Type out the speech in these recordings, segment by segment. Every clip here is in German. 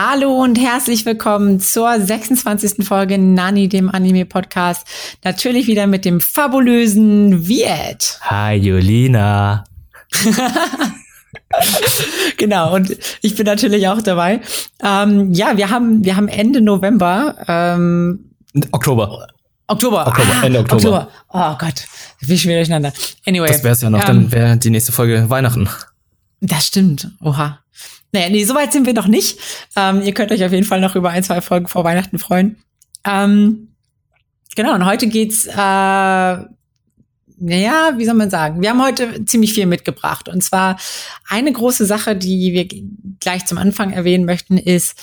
Hallo und herzlich willkommen zur 26. Folge Nani, dem Anime-Podcast. Natürlich wieder mit dem fabulösen Viet. Hi, Julina. genau, und ich bin natürlich auch dabei. Ähm, ja, wir haben, wir haben Ende November. Ähm, Oktober. Oktober. Oktober, ah, Ende Oktober. Oktober. Oh Gott, wie schon wieder durcheinander. Anyway. Das wär's ja noch, ähm, dann wäre die nächste Folge Weihnachten. Das stimmt. Oha. Naja, nee, soweit sind wir noch nicht. Ähm, ihr könnt euch auf jeden Fall noch über ein, zwei Folgen vor Weihnachten freuen. Ähm, genau, und heute geht's, äh, naja, wie soll man sagen? Wir haben heute ziemlich viel mitgebracht. Und zwar eine große Sache, die wir gleich zum Anfang erwähnen möchten, ist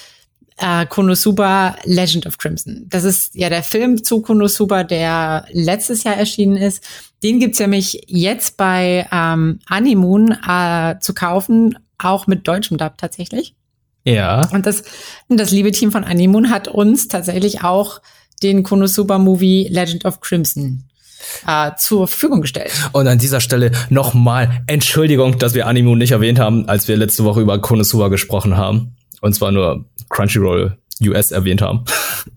äh, Konosuba Legend of Crimson. Das ist ja der Film zu Konosuba, der letztes Jahr erschienen ist. Den gibt's nämlich jetzt bei ähm, Animoon äh, zu kaufen auch mit deutschem Dub tatsächlich. Ja. Und das, das liebe Team von Animoon hat uns tatsächlich auch den Konosuba Movie Legend of Crimson äh, zur Verfügung gestellt. Und an dieser Stelle nochmal Entschuldigung, dass wir Animoon nicht erwähnt haben, als wir letzte Woche über Konosuba gesprochen haben. Und zwar nur Crunchyroll US erwähnt haben.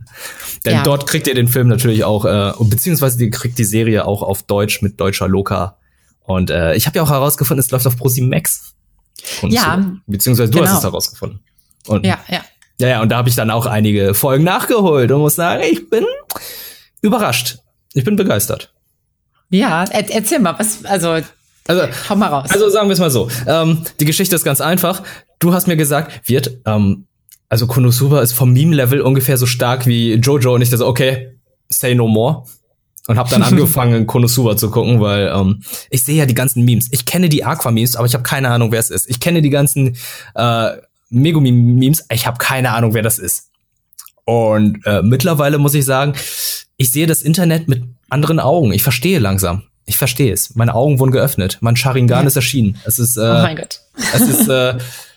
Denn ja. dort kriegt ihr den Film natürlich auch, äh, beziehungsweise ihr kriegt die Serie auch auf Deutsch mit deutscher Loka. Und äh, ich habe ja auch herausgefunden, es läuft auf ProSieben Max. Und ja. So. Beziehungsweise du genau. hast es herausgefunden. Und, ja, ja. Ja, ja, und da habe ich dann auch einige Folgen nachgeholt und muss sagen, ich bin überrascht. Ich bin begeistert. Ja, er erzähl mal, was, also, also, hau mal raus. Also sagen wir es mal so. Ähm, die Geschichte ist ganz einfach. Du hast mir gesagt, wird, ähm, also Konosuba ist vom Meme-Level ungefähr so stark wie Jojo und ich dachte, okay, say no more und habe dann angefangen, Konosuba zu gucken, weil ähm, ich sehe ja die ganzen Memes. Ich kenne die Aqua-Memes, aber ich habe keine Ahnung, wer es ist. Ich kenne die ganzen äh, Megumi-Memes, ich habe keine Ahnung, wer das ist. Und äh, mittlerweile muss ich sagen, ich sehe das Internet mit anderen Augen. Ich verstehe langsam. Ich verstehe es. Meine Augen wurden geöffnet. Mein Sharingan ja. ist erschienen. Es ist, äh, oh mein Gott. Es ist, äh,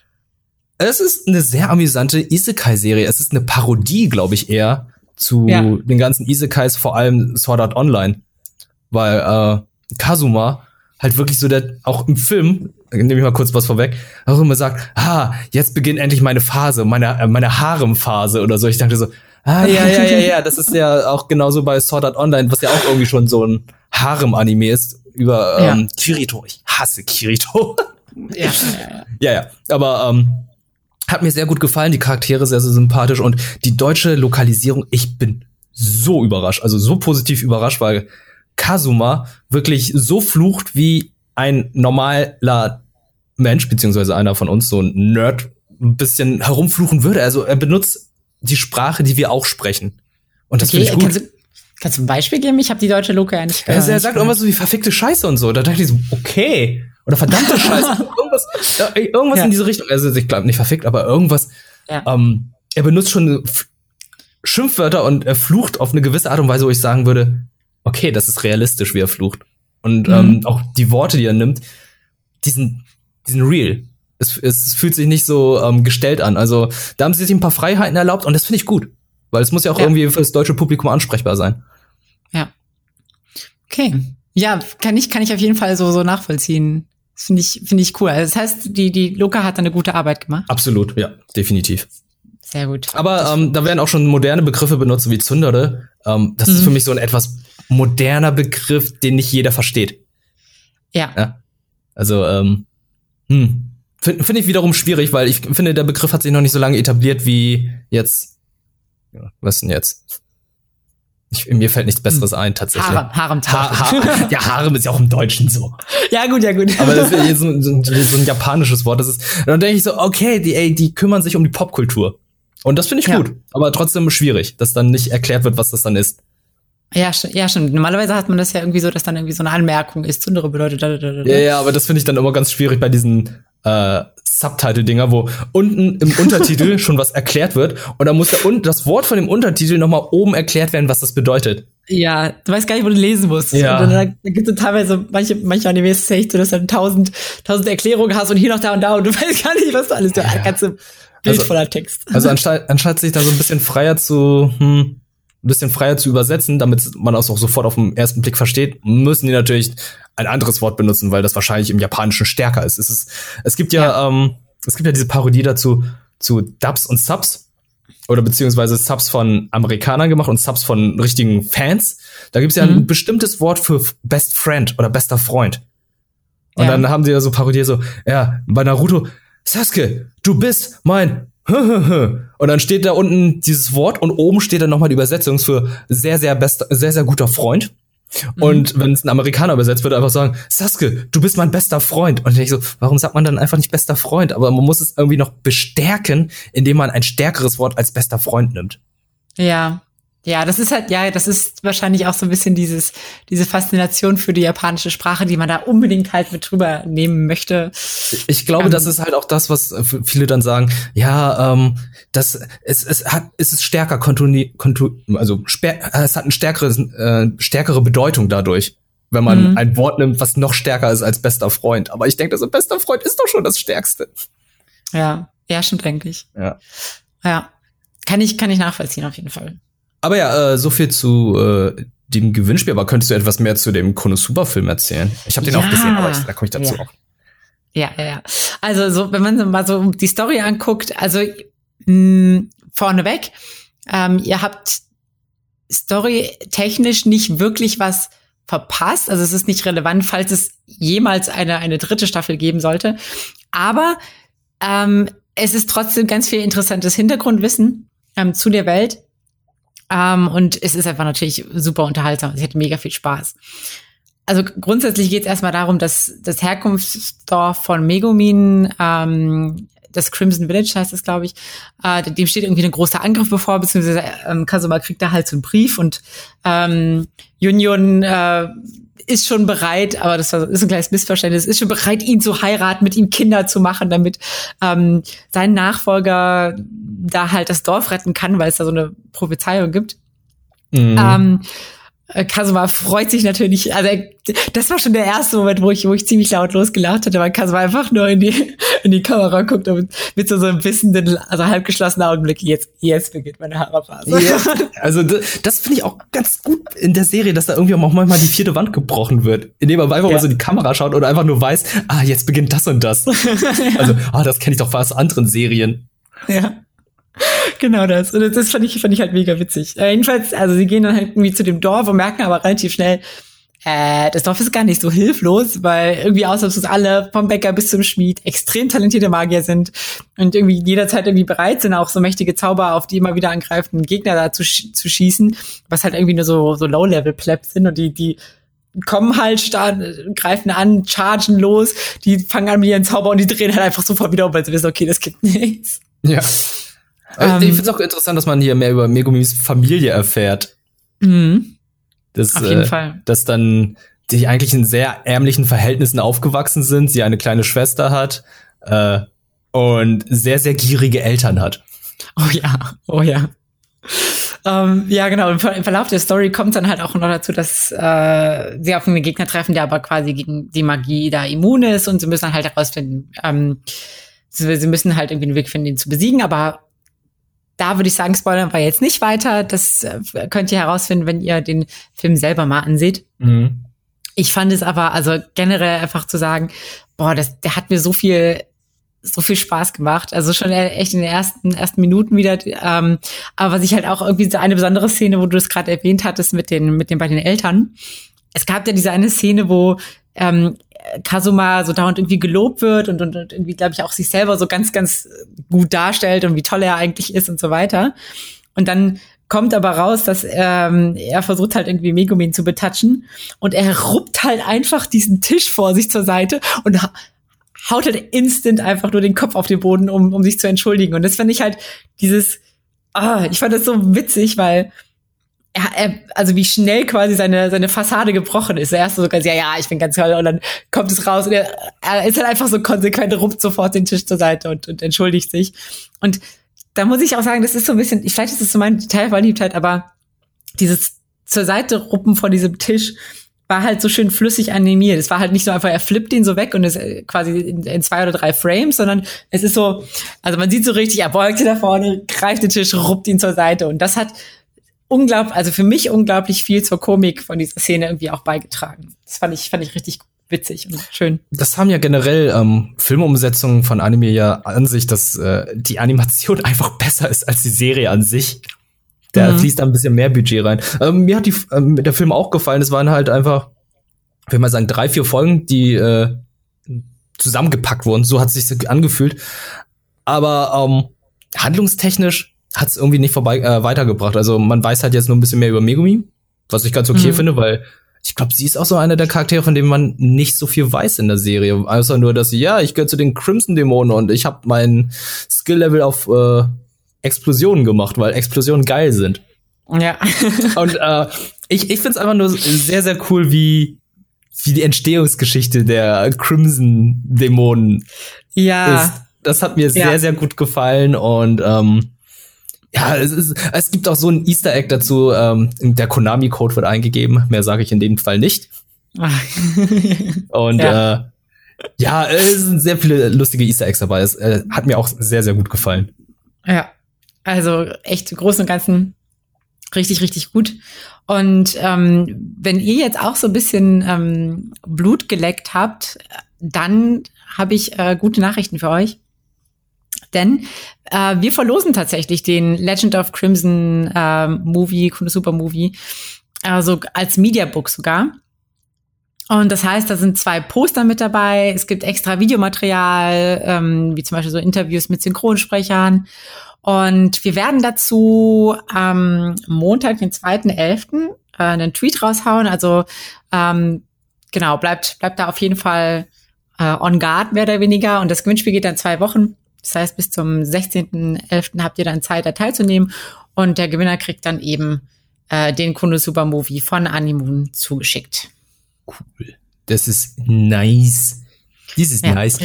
es ist eine sehr amüsante Isekai-Serie. Es ist eine Parodie, glaube ich, eher zu ja. den ganzen Isekais, vor allem Sword Art Online. Weil äh, Kazuma halt wirklich so der, auch im Film, nehme ich mal kurz was vorweg, auch immer sagt, ah, jetzt beginnt endlich meine Phase, meine, äh, meine Harem-Phase oder so. Ich dachte so, ah, ja, ja, ja, ja, das ist ja auch genauso bei Sword Art Online, was ja auch irgendwie schon so ein Harem-Anime ist, über ähm, ja. Kirito. Ich hasse Kirito. ja, ja, ja. ja, ja. Aber ähm, hat mir sehr gut gefallen, die Charaktere sehr, sehr sympathisch und die deutsche Lokalisierung, ich bin so überrascht, also so positiv überrascht, weil Kazuma wirklich so flucht wie ein normaler Mensch, beziehungsweise einer von uns, so ein Nerd, ein bisschen herumfluchen würde. Also er benutzt die Sprache, die wir auch sprechen. Und das okay, finde ich gut. Kannst du, kannst du ein Beispiel geben? Ich habe die deutsche Loka ja nicht gehört. Also er sagt irgendwas so wie verfickte Scheiße und so. Da dachte ich so, okay. Oder verdammte Scheiße. Irgendwas irgendwas ja. in diese Richtung. Also ich glaube nicht verfickt, aber irgendwas. Ja. Ähm, er benutzt schon Schimpfwörter und er flucht auf eine gewisse Art und Weise, wo ich sagen würde, okay, das ist realistisch, wie er flucht. Und mhm. ähm, auch die Worte, die er nimmt, die sind, die sind real. Es, es fühlt sich nicht so ähm, gestellt an. Also da haben sie sich ein paar Freiheiten erlaubt und das finde ich gut. Weil es muss ja auch ja. irgendwie für das deutsche Publikum ansprechbar sein. Ja. Okay. Ja, kann ich, kann ich auf jeden Fall so, so nachvollziehen. Finde ich, finde ich cool. Also das heißt, die, die Luca hat eine gute Arbeit gemacht. Absolut, ja, definitiv. Sehr gut. Aber ähm, da werden auch schon moderne Begriffe benutzt, wie Zündere. Ähm, das mhm. ist für mich so ein etwas moderner Begriff, den nicht jeder versteht. Ja. ja? Also, ähm, hm. finde find ich wiederum schwierig, weil ich finde, der Begriff hat sich noch nicht so lange etabliert wie jetzt. Ja, was denn jetzt? Ich, mir fällt nichts Besseres ein, tatsächlich. Harem, Harem, ha ha Ja, Harem ist ja auch im Deutschen so. Ja, gut, ja, gut. Aber das ist so, so, so ein japanisches Wort. Das ist, dann denke ich so, okay, die, ey, die kümmern sich um die Popkultur. Und das finde ich ja. gut. Aber trotzdem schwierig, dass dann nicht erklärt wird, was das dann ist. Ja, ja, stimmt. Normalerweise hat man das ja irgendwie so, dass dann irgendwie so eine Anmerkung ist. Zündere bedeutet. Da, da, da, Ja, ja, aber das finde ich dann immer ganz schwierig bei diesen äh, Subtitle-Dinger, wo unten im Untertitel schon was erklärt wird und dann muss der, und das Wort von dem Untertitel nochmal oben erklärt werden, was das bedeutet. Ja, du weißt gar nicht, wo du lesen musst. Ja. Und dann, dann gibt es teilweise manche, manche Animes ist echt so, dass du dann tausend, tausend Erklärungen hast und hier noch da und da und du weißt gar nicht, was du alles, du ja. ganze Bild also, voller Text. Also anstatt, anstatt sich da so ein bisschen freier zu, hm, ein bisschen freier zu übersetzen, damit man das auch sofort auf den ersten Blick versteht, müssen die natürlich ein anderes Wort benutzen, weil das wahrscheinlich im Japanischen stärker ist. Es, ist, es gibt ja, ja. Ähm, es gibt ja diese Parodie dazu, zu Dubs und Subs oder beziehungsweise Subs von Amerikanern gemacht und Subs von richtigen Fans. Da gibt's ja mhm. ein bestimmtes Wort für Best Friend oder bester Freund. Und ja. dann haben sie ja so parodiert so, ja, bei Naruto, Sasuke, du bist mein und dann steht da unten dieses Wort und oben steht dann nochmal die Übersetzung für sehr, sehr bester, sehr, sehr guter Freund. Mhm. Und wenn es ein Amerikaner übersetzt, er einfach sagen, Sasuke, du bist mein bester Freund. Und ich so, warum sagt man dann einfach nicht bester Freund? Aber man muss es irgendwie noch bestärken, indem man ein stärkeres Wort als bester Freund nimmt. Ja, ja, das ist halt, ja, das ist wahrscheinlich auch so ein bisschen dieses, diese Faszination für die japanische Sprache, die man da unbedingt halt mit drüber nehmen möchte. Ich glaube, ähm, das ist halt auch das, was viele dann sagen, ja, ähm, das, es, es hat, es ist stärker kontuni, kontu, also es hat eine stärkere, äh, stärkere Bedeutung dadurch, wenn man mhm. ein Wort nimmt, was noch stärker ist als bester Freund. Aber ich denke, also bester Freund ist doch schon das Stärkste. Ja, ja, stimmt, denke ich. Ja. Ja. Kann ich, kann ich nachvollziehen, auf jeden Fall. Aber ja, äh, so viel zu äh, dem Gewinnspiel. Aber könntest du etwas mehr zu dem Konosuba-Film erzählen? Ich habe den ja, auch gesehen, aber ich, da komme ich dazu ja. auch. Ja, ja, ja. Also so, wenn man mal so die Story anguckt, also mh, vorneweg, ähm, ihr habt storytechnisch nicht wirklich was verpasst. Also es ist nicht relevant, falls es jemals eine, eine dritte Staffel geben sollte. Aber ähm, es ist trotzdem ganz viel interessantes Hintergrundwissen ähm, zu der Welt. Ähm, und es ist einfach natürlich super unterhaltsam. Ich hatte mega viel Spaß. Also grundsätzlich geht es erstmal darum, dass das Herkunftsdorf von Megumin, ähm, das Crimson Village heißt es, glaube ich, äh, dem steht irgendwie ein großer Angriff bevor, beziehungsweise ähm, Kasuma kriegt da halt so einen Brief und ähm, Union äh, ist schon bereit, aber das ist ein kleines Missverständnis, ist schon bereit, ihn zu heiraten, mit ihm Kinder zu machen, damit ähm, sein Nachfolger da halt das Dorf retten kann, weil es da so eine Prophezeiung gibt. Mhm. Ähm, äh, Kasuma freut sich natürlich, also das war schon der erste Moment, wo ich, wo ich ziemlich laut losgelacht hatte, weil Kasuma einfach nur in die, in die Kamera guckt und mit so, so ein bisschen den, also halb geschlossenen Augenblick, jetzt, jetzt beginnt meine Haarphase. Ja, also das, das finde ich auch ganz gut in der Serie, dass da irgendwie auch manchmal die vierte Wand gebrochen wird, indem man einfach ja. mal so in die Kamera schaut oder einfach nur weiß, ah, jetzt beginnt das und das. Also, ah, das kenne ich doch aus anderen Serien. Ja. Genau das. Und das fand ich, fand ich halt mega witzig. Äh, jedenfalls, also sie gehen dann halt irgendwie zu dem Dorf und merken aber relativ schnell, äh, das Dorf ist gar nicht so hilflos, weil irgendwie außer alle vom Bäcker bis zum Schmied extrem talentierte Magier sind und irgendwie jederzeit irgendwie bereit sind, auch so mächtige Zauber auf die immer wieder angreifenden Gegner da zu, sch zu schießen, was halt irgendwie nur so, so Low-Level-Plebs sind und die, die kommen halt, starten, greifen an, chargen los, die fangen an mit ihren Zauber und die drehen halt einfach sofort wieder um, weil sie wissen, okay, das gibt nichts. Ja. Ähm, ich finde es auch interessant, dass man hier mehr über Megumis Familie erfährt. Mhm. Das, Auf jeden äh, Fall. Dass dann die eigentlich in sehr ärmlichen Verhältnissen aufgewachsen sind, sie eine kleine Schwester hat äh, und sehr, sehr gierige Eltern hat. Oh ja, oh ja. Ähm, ja, genau. Im Verlauf der Story kommt dann halt auch noch dazu, dass äh, sie auf einen Gegner treffen, der aber quasi gegen die Magie da immun ist und sie müssen dann halt herausfinden, ähm, sie, sie müssen halt irgendwie einen Weg finden, ihn zu besiegen, aber da würde ich sagen, spoilern wir jetzt nicht weiter. Das äh, könnt ihr herausfinden, wenn ihr den Film selber mal anseht. Mhm. Ich fand es aber, also generell einfach zu sagen, boah, das, der hat mir so viel, so viel Spaß gemacht. Also schon echt in den ersten, ersten Minuten wieder. Ähm, aber was ich halt auch irgendwie so eine besondere Szene, wo du es gerade erwähnt hattest mit den, mit den beiden Eltern. Es gab ja diese eine Szene, wo ähm, Kasuma so dauernd irgendwie gelobt wird und, und, und irgendwie, glaube ich, auch sich selber so ganz, ganz gut darstellt und wie toll er eigentlich ist und so weiter. Und dann kommt aber raus, dass ähm, er versucht halt irgendwie Megumin zu betatschen und er ruppt halt einfach diesen Tisch vor sich zur Seite und haut halt instant einfach nur den Kopf auf den Boden, um, um sich zu entschuldigen. Und das fand ich halt dieses, ah, ich fand das so witzig, weil er, er, also wie schnell quasi seine, seine Fassade gebrochen ist. Erst so ganz, ja, ja, ich bin ganz toll und dann kommt es raus und er, er ist halt einfach so konsequent, ruppt sofort den Tisch zur Seite und, und entschuldigt sich. Und da muss ich auch sagen, das ist so ein bisschen, vielleicht ist es so mein Detailverliebtheit, aber dieses zur Seite ruppen von diesem Tisch war halt so schön flüssig animiert. Es war halt nicht so einfach, er flippt ihn so weg und ist äh, quasi in, in, zwei oder drei Frames, sondern es ist so, also man sieht so richtig, er beugt sich da vorne, greift den Tisch, ruppt ihn zur Seite und das hat unglaublich, also für mich unglaublich viel zur Komik von dieser Szene irgendwie auch beigetragen. Das fand ich, fand ich richtig, witzig und schön. Das haben ja generell ähm, Filmumsetzungen von Anime ja an sich, dass äh, die Animation einfach besser ist als die Serie an sich. Da mhm. fließt da ein bisschen mehr Budget rein. Ähm, mir hat die, ähm, der Film auch gefallen. Es waren halt einfach, ich will mal sagen, drei, vier Folgen, die äh, zusammengepackt wurden. So hat es sich angefühlt. Aber ähm, handlungstechnisch hat es irgendwie nicht vorbei äh, weitergebracht. Also man weiß halt jetzt nur ein bisschen mehr über Megumi, was ich ganz okay mhm. finde, weil ich glaube, sie ist auch so einer der Charaktere, von dem man nicht so viel weiß in der Serie. Außer nur, dass sie, ja, ich gehöre zu den Crimson-Dämonen und ich habe mein Skill-Level auf äh, Explosionen gemacht, weil Explosionen geil sind. Ja. und äh, ich, ich finde es einfach nur sehr, sehr cool, wie, wie die Entstehungsgeschichte der Crimson-Dämonen ja. ist. Das hat mir ja. sehr, sehr gut gefallen und ähm, ja, es, ist, es gibt auch so ein Easter Egg dazu. Ähm, der Konami-Code wird eingegeben. Mehr sage ich in dem Fall nicht. Und ja. äh, ja, es sind sehr viele lustige Easter Eggs dabei. Es äh, hat mir auch sehr, sehr gut gefallen. Ja, also echt im Großen und Ganzen richtig, richtig gut. Und ähm, wenn ihr jetzt auch so ein bisschen ähm, Blut geleckt habt, dann habe ich äh, gute Nachrichten für euch. Denn äh, wir verlosen tatsächlich den Legend of Crimson äh, Movie, Super Movie, also als Mediabook sogar. Und das heißt, da sind zwei Poster mit dabei. Es gibt extra Videomaterial, ähm, wie zum Beispiel so Interviews mit Synchronsprechern. Und wir werden dazu am Montag, den 2.11., äh, einen Tweet raushauen. Also ähm, genau, bleibt, bleibt da auf jeden Fall äh, on guard, mehr oder weniger. Und das Gewinnspiel geht dann zwei Wochen. Das heißt, bis zum 16.11. habt ihr dann Zeit, da teilzunehmen. Und der Gewinner kriegt dann eben äh, den Konosuba Movie von Animoon zugeschickt. Cool. Das ist nice. Dies ist ja, nice.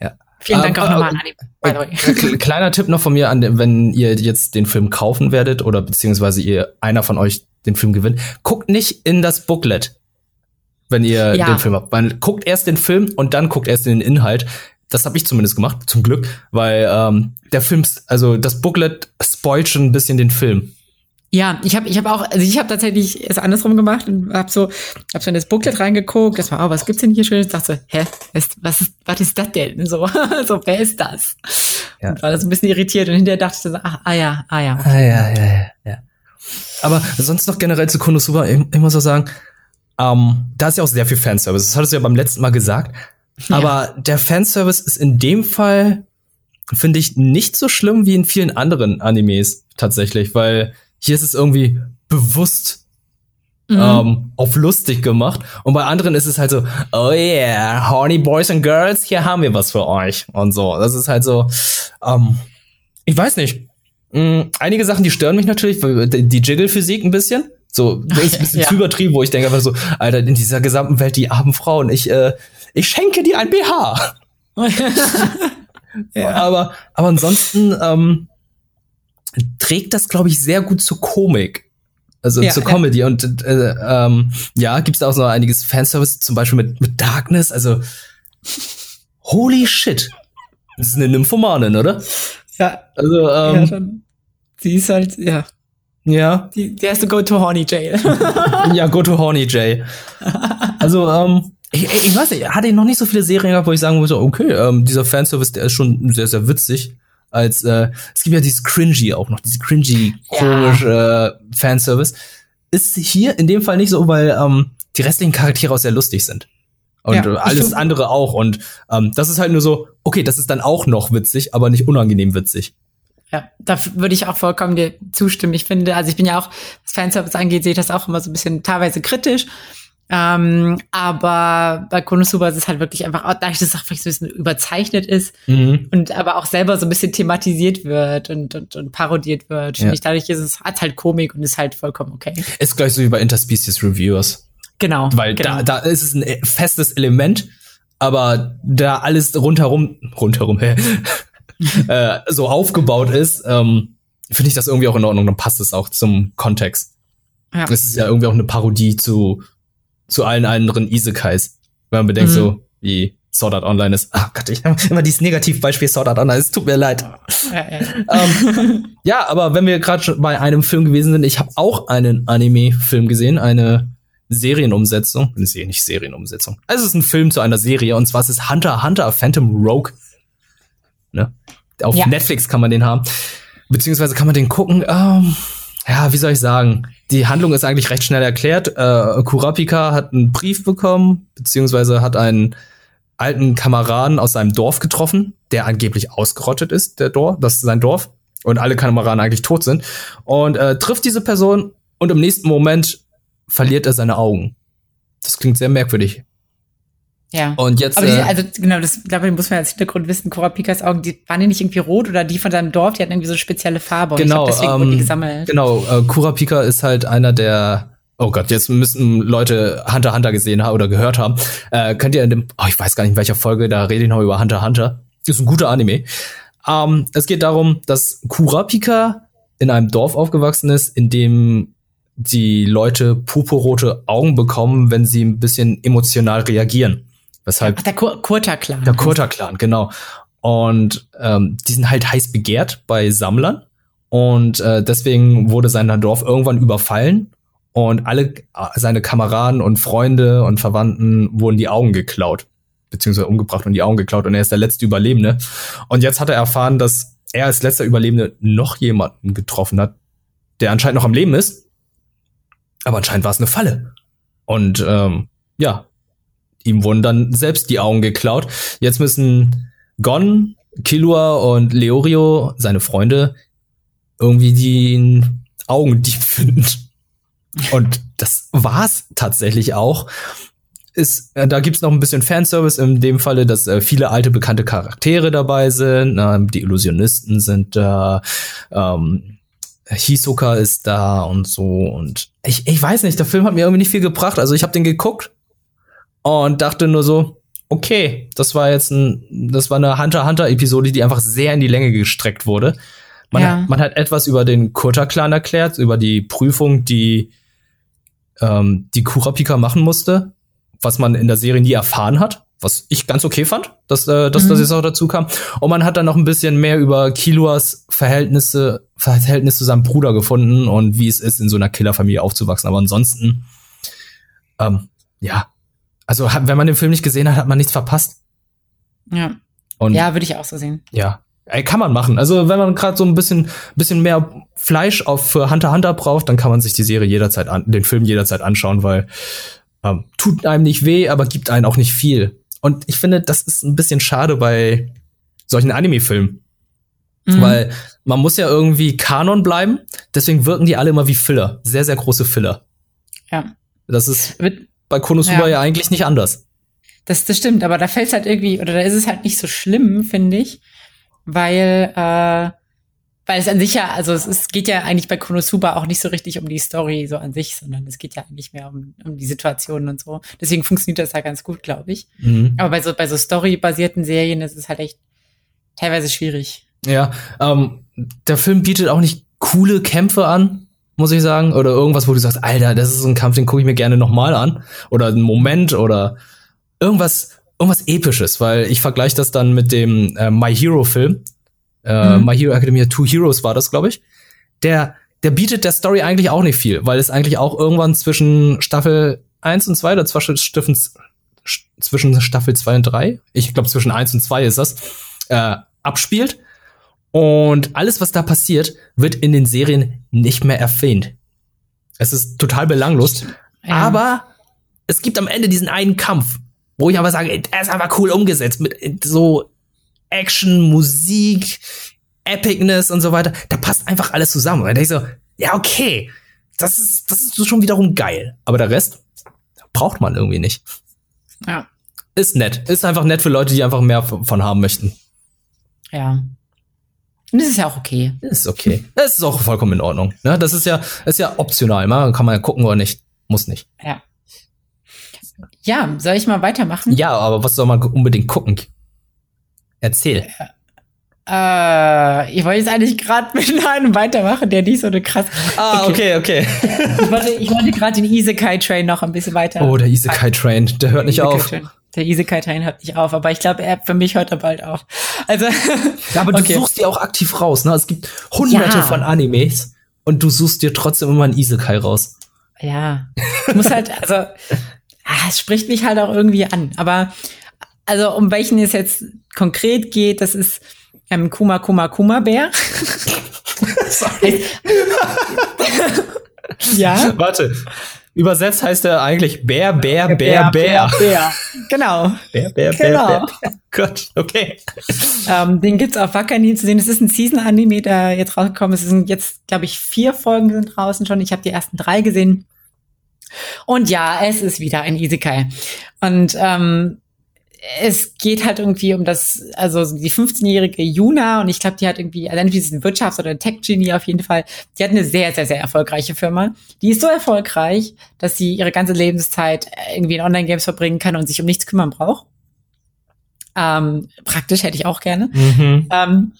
Ja. Vielen Dank um, auch nochmal an Animoon. Kleiner Tipp noch von mir an, wenn ihr jetzt den Film kaufen werdet oder beziehungsweise ihr einer von euch den Film gewinnt, guckt nicht in das Booklet wenn ihr ja. den Film habt. Man guckt erst den Film und dann guckt erst in den Inhalt. Das habe ich zumindest gemacht, zum Glück, weil ähm, der Film, also das Booklet spoilt schon ein bisschen den Film. Ja, ich habe ich hab auch, also ich habe tatsächlich es andersrum gemacht und habe so, hab so in das Booklet reingeguckt, das war, oh, was gibt's denn hier schönes? Ich dachte so, hä, was, was, ist, was ist das denn? So, so wer ist das? Ja. Und war das ein bisschen irritiert und hinterher dachte ich so, ach, ah ja, ah ja. Ah ja, ja, ja, ja. Aber sonst noch generell zu Konosuba, ich, ich muss auch sagen, ähm, da ist ja auch sehr viel Fanservice. Das hattest du ja beim letzten Mal gesagt. Aber der Fanservice ist in dem Fall, finde ich, nicht so schlimm wie in vielen anderen Animes tatsächlich, weil hier ist es irgendwie bewusst mhm. ähm, auf lustig gemacht. Und bei anderen ist es halt so, oh yeah, horny boys and girls, hier haben wir was für euch. Und so. Das ist halt so, ähm, ich weiß nicht. Mm, einige Sachen, die stören mich natürlich, die Jiggle-Physik ein bisschen. So, das ist ein bisschen ja. zu übertrieben, wo ich denke einfach so, Alter, in dieser gesamten Welt, die armen Frauen, ich, äh, ich schenke dir ein BH. ja. Aber, aber ansonsten ähm, trägt das, glaube ich, sehr gut zur Komik. Also ja, zur Comedy. Ja. Und äh, ähm, ja, gibt es auch noch einiges Fanservice, zum Beispiel mit, mit Darkness. Also, holy shit. Das ist eine Nymphomanin, oder? Ja. Also, ähm, ja, schon. Sie ist halt, ja. Ja. Die, die heißt Go to Horny Jail. ja, Go to Horny Jail. Also, ähm, ich, ich weiß nicht, hatte ich noch nicht so viele Serien gehabt, wo ich sagen würde, okay, ähm, dieser Fanservice, der ist schon sehr, sehr witzig. Als äh, es gibt ja dieses cringy auch noch, diese cringy, komische ja. äh, Fanservice. Ist hier in dem Fall nicht so, weil ähm, die restlichen Charaktere auch sehr lustig sind. Und ja, alles andere auch. Und ähm, das ist halt nur so, okay, das ist dann auch noch witzig, aber nicht unangenehm witzig. Ja, da würde ich auch vollkommen dir zustimmen. Ich finde, also ich bin ja auch, was Fanservice angeht, sehe ich das auch immer so ein bisschen teilweise kritisch. Ähm, aber bei Konosuba ist es halt wirklich einfach, dadurch, dass es auch vielleicht so ein bisschen überzeichnet ist mhm. und aber auch selber so ein bisschen thematisiert wird und, und, und parodiert wird. Ja. ich, dadurch ist es, hat halt Komik und ist halt vollkommen okay. Ist gleich so wie bei Interspecies Reviewers. Genau. Weil genau. Da, da ist es ein festes Element, aber da alles rundherum, rundherum, äh, so aufgebaut ist, ähm, finde ich das irgendwie auch in Ordnung. Dann passt es auch zum Kontext. Ja. Es ist ja irgendwie auch eine Parodie zu zu allen anderen Isekais. Wenn man bedenkt, mhm. so wie Sword Art Online ist. Ah oh Gott, ich habe immer dieses Negativbeispiel Sword Art Online. Es tut mir leid. Ähm, ja aber wenn wir gerade schon bei einem Film gewesen sind, ich habe auch einen Anime-Film gesehen, eine Serienumsetzung. Nee, nicht Serienumsetzung. Also es ist ein Film zu einer Serie und zwar ist es Hunter Hunter Phantom Rogue. Ne? Auf Ja. Netflix kann man den haben. Beziehungsweise kann man den gucken. Ähm, ja, wie soll ich sagen? Die Handlung ist eigentlich recht schnell erklärt. Äh, Kurapika hat einen Brief bekommen, beziehungsweise hat einen alten Kameraden aus seinem Dorf getroffen, der angeblich ausgerottet ist, der Dorf, das ist sein Dorf, und alle Kameraden eigentlich tot sind. Und äh, trifft diese Person und im nächsten Moment verliert er seine Augen. Das klingt sehr merkwürdig. Ja. Und jetzt. Aber die, äh, also genau, das glaube ich, muss man als Hintergrund wissen. Kurapikas Augen, die waren die nicht irgendwie rot oder die von seinem Dorf, die hatten irgendwie so eine spezielle Farbe. Und Genau, ich glaub, deswegen wurden die ähm, gesammelt. Genau, äh, Kurapika ist halt einer der. Oh Gott, jetzt müssen Leute Hunter Hunter gesehen haben oder gehört haben. Äh, könnt ihr in dem, oh, ich weiß gar nicht in welcher Folge, da rede ich noch über Hunter Hunter. Ist ein guter Anime. Ähm, es geht darum, dass Kurapika in einem Dorf aufgewachsen ist, in dem die Leute purpurrote Augen bekommen, wenn sie ein bisschen emotional reagieren. Weshalb Ach, der Kur Kurta-Clan. der Kurta-Clan, genau. Und ähm, die sind halt heiß begehrt bei Sammlern. Und äh, deswegen wurde sein Dorf irgendwann überfallen. Und alle äh, seine Kameraden und Freunde und Verwandten wurden die Augen geklaut. Beziehungsweise umgebracht und die Augen geklaut. Und er ist der letzte Überlebende. Und jetzt hat er erfahren, dass er als letzter Überlebende noch jemanden getroffen hat, der anscheinend noch am Leben ist. Aber anscheinend war es eine Falle. Und ähm, ja, ihm wurden dann selbst die Augen geklaut. Jetzt müssen Gon, Killua und Leorio, seine Freunde, irgendwie den Augendieb finden. Und das war's tatsächlich auch. Ist, äh, da gibt's noch ein bisschen Fanservice in dem Falle, dass äh, viele alte bekannte Charaktere dabei sind. Ähm, die Illusionisten sind da, ähm, Hisoka ist da und so. Und ich, ich weiß nicht, der Film hat mir irgendwie nicht viel gebracht. Also ich habe den geguckt und dachte nur so, okay, das war jetzt ein, das war eine Hunter Hunter Episode, die einfach sehr in die Länge gestreckt wurde. Man, Ja. hat, man hat etwas über den Kurta-Clan erklärt, über die Prüfung, die ähm, die Kurapika machen musste, was man in der Serie nie erfahren hat, was ich ganz okay fand, dass, äh, dass Mhm. das jetzt auch dazu kam. Und man hat dann noch ein bisschen mehr über Kiluas Verhältnisse, Verhältnis zu seinem Bruder gefunden und wie es ist, in so einer Killerfamilie aufzuwachsen. Aber ansonsten, ähm, ja, also wenn man den Film nicht gesehen hat, hat man nichts verpasst. Ja, Und ja würde ich auch so sehen. ja, ey, kann man machen. Also wenn man gerade so ein bisschen, bisschen mehr Fleisch auf für Hunter Hunter braucht, dann kann man sich die Serie jederzeit an, den Film jederzeit anschauen, weil ähm, tut einem nicht weh, aber gibt einem auch nicht viel. Und ich finde, das ist ein bisschen schade bei solchen Anime-Filmen, Mhm. weil man muss ja irgendwie Kanon bleiben. Deswegen wirken die alle immer wie Filler, sehr sehr große Filler. Ja. Das ist Wird- bei Konosuba Ja. ja eigentlich nicht anders. Das, das stimmt, aber da fällt es halt irgendwie, oder da ist es halt nicht so schlimm, finde ich, weil, äh, weil es an sich ja, also es, es geht ja eigentlich bei Konosuba auch nicht so richtig um die Story so an sich, sondern es geht ja eigentlich mehr um, um die Situationen und so. Deswegen funktioniert das ja ganz gut, glaube ich. Mhm. Aber bei so, bei so Story-basierten Serien ist es halt echt teilweise schwierig. Ja, ähm, der Film bietet auch nicht coole Kämpfe an, muss ich sagen. Oder irgendwas, wo du sagst, Alter, das ist ein Kampf, den gucke ich mir gerne nochmal an. Oder ein Moment oder irgendwas, irgendwas Episches, weil ich vergleiche das dann mit dem äh, My Hero-Film. Äh, Mhm. My Hero Academia Two Heroes war das, glaube ich. Der, der bietet der Story eigentlich auch nicht viel, weil es eigentlich auch irgendwann zwischen Staffel 1 und 2 oder zwischen, zwischen Staffel 2 und 3, ich glaube zwischen 1 und 2 ist das, äh, abspielt. Und alles, was da passiert, wird in den Serien nicht mehr erwähnt. Es ist total belanglos. Ja. Aber es gibt am Ende diesen einen Kampf, wo ich aber sage, der ist aber cool umgesetzt mit so Action, Musik, Epicness und so weiter. Da passt einfach alles zusammen. Und dann denke ich so, ja, okay, das ist, das ist schon wiederum geil. Aber der Rest braucht man irgendwie nicht. Ja, Ist nett. Ist einfach nett für Leute, die einfach mehr von haben möchten. ja. Das ist ja auch okay. Ist okay. Das ist auch vollkommen in Ordnung. Ne? Das ist ja, ist ja optional. Man kann man ja gucken oder nicht. Muss nicht. Ja. Ja, soll ich mal weitermachen? Ja, aber was soll man unbedingt gucken? Erzähl. Äh, ich wollte jetzt eigentlich gerade mit einem weitermachen, der nicht so eine krass. Ah, okay, okay. Ich wollte, ich wollte gerade den Isekai-Train noch ein bisschen weiter. Oh, der Isekai Train, der hört nicht auf. Train. Der Isekai-Train hört nicht auf, aber ich glaube, er für mich hört er bald auf. Also, Ja, aber Okay. du suchst die auch aktiv raus, ne? Es gibt hunderte Ja. von Animes und du suchst dir trotzdem immer einen Isekai raus. ja, muss halt, also, ah, es spricht mich halt auch irgendwie an. Aber, also, um welchen es jetzt konkret geht, das ist ähm, Kuma Kuma Kuma Bär. Sorry. ja. Warte. Übersetzt heißt er eigentlich Bär, Bär, Bär, Bär. Bär, Bär. Genau. Bär, Bär, genau. Bär, Bär. Gott, okay. Ähm, den gibt's auf Wakanin zu sehen. Es ist ein Season-Anime, der jetzt rausgekommen ist. Es sind jetzt, glaube ich, vier Folgen sind draußen schon. Ich habe die ersten drei gesehen. Und ja, es ist wieder ein Isekai. Und ähm, es geht halt irgendwie um das, also die 15-jährige Juna und ich glaube, die hat irgendwie, also entweder ist ein Wirtschafts- oder Tech-Genie auf jeden Fall, die hat eine sehr, sehr, sehr erfolgreiche Firma. Die ist so erfolgreich, dass sie ihre ganze Lebenszeit irgendwie in Online-Games verbringen kann und sich um nichts kümmern braucht. Ähm, praktisch hätte ich auch gerne. Mhm. Ähm,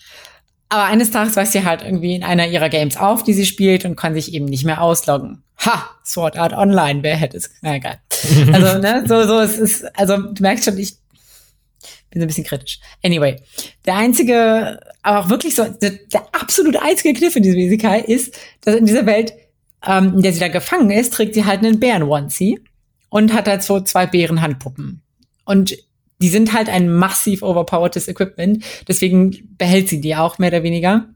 aber eines Tages weiß sie halt irgendwie in einer ihrer Games auf, die sie spielt und kann sich eben nicht mehr ausloggen. Ha, Sword Art Online, wer hätte es? Na egal. Also, ne, so, so, es ist, also du merkst schon, ich bin so ein bisschen kritisch. Anyway, der einzige, aber auch wirklich so, der, der absolut einzige Kniff in diesem Isekai ist, dass in dieser Welt, ähm, in der sie da gefangen ist, trägt sie halt einen Bären-Onesie und hat halt so zwei Bärenhandpuppen. Und die sind halt ein massiv overpowertes Equipment, deswegen behält sie die auch mehr oder weniger.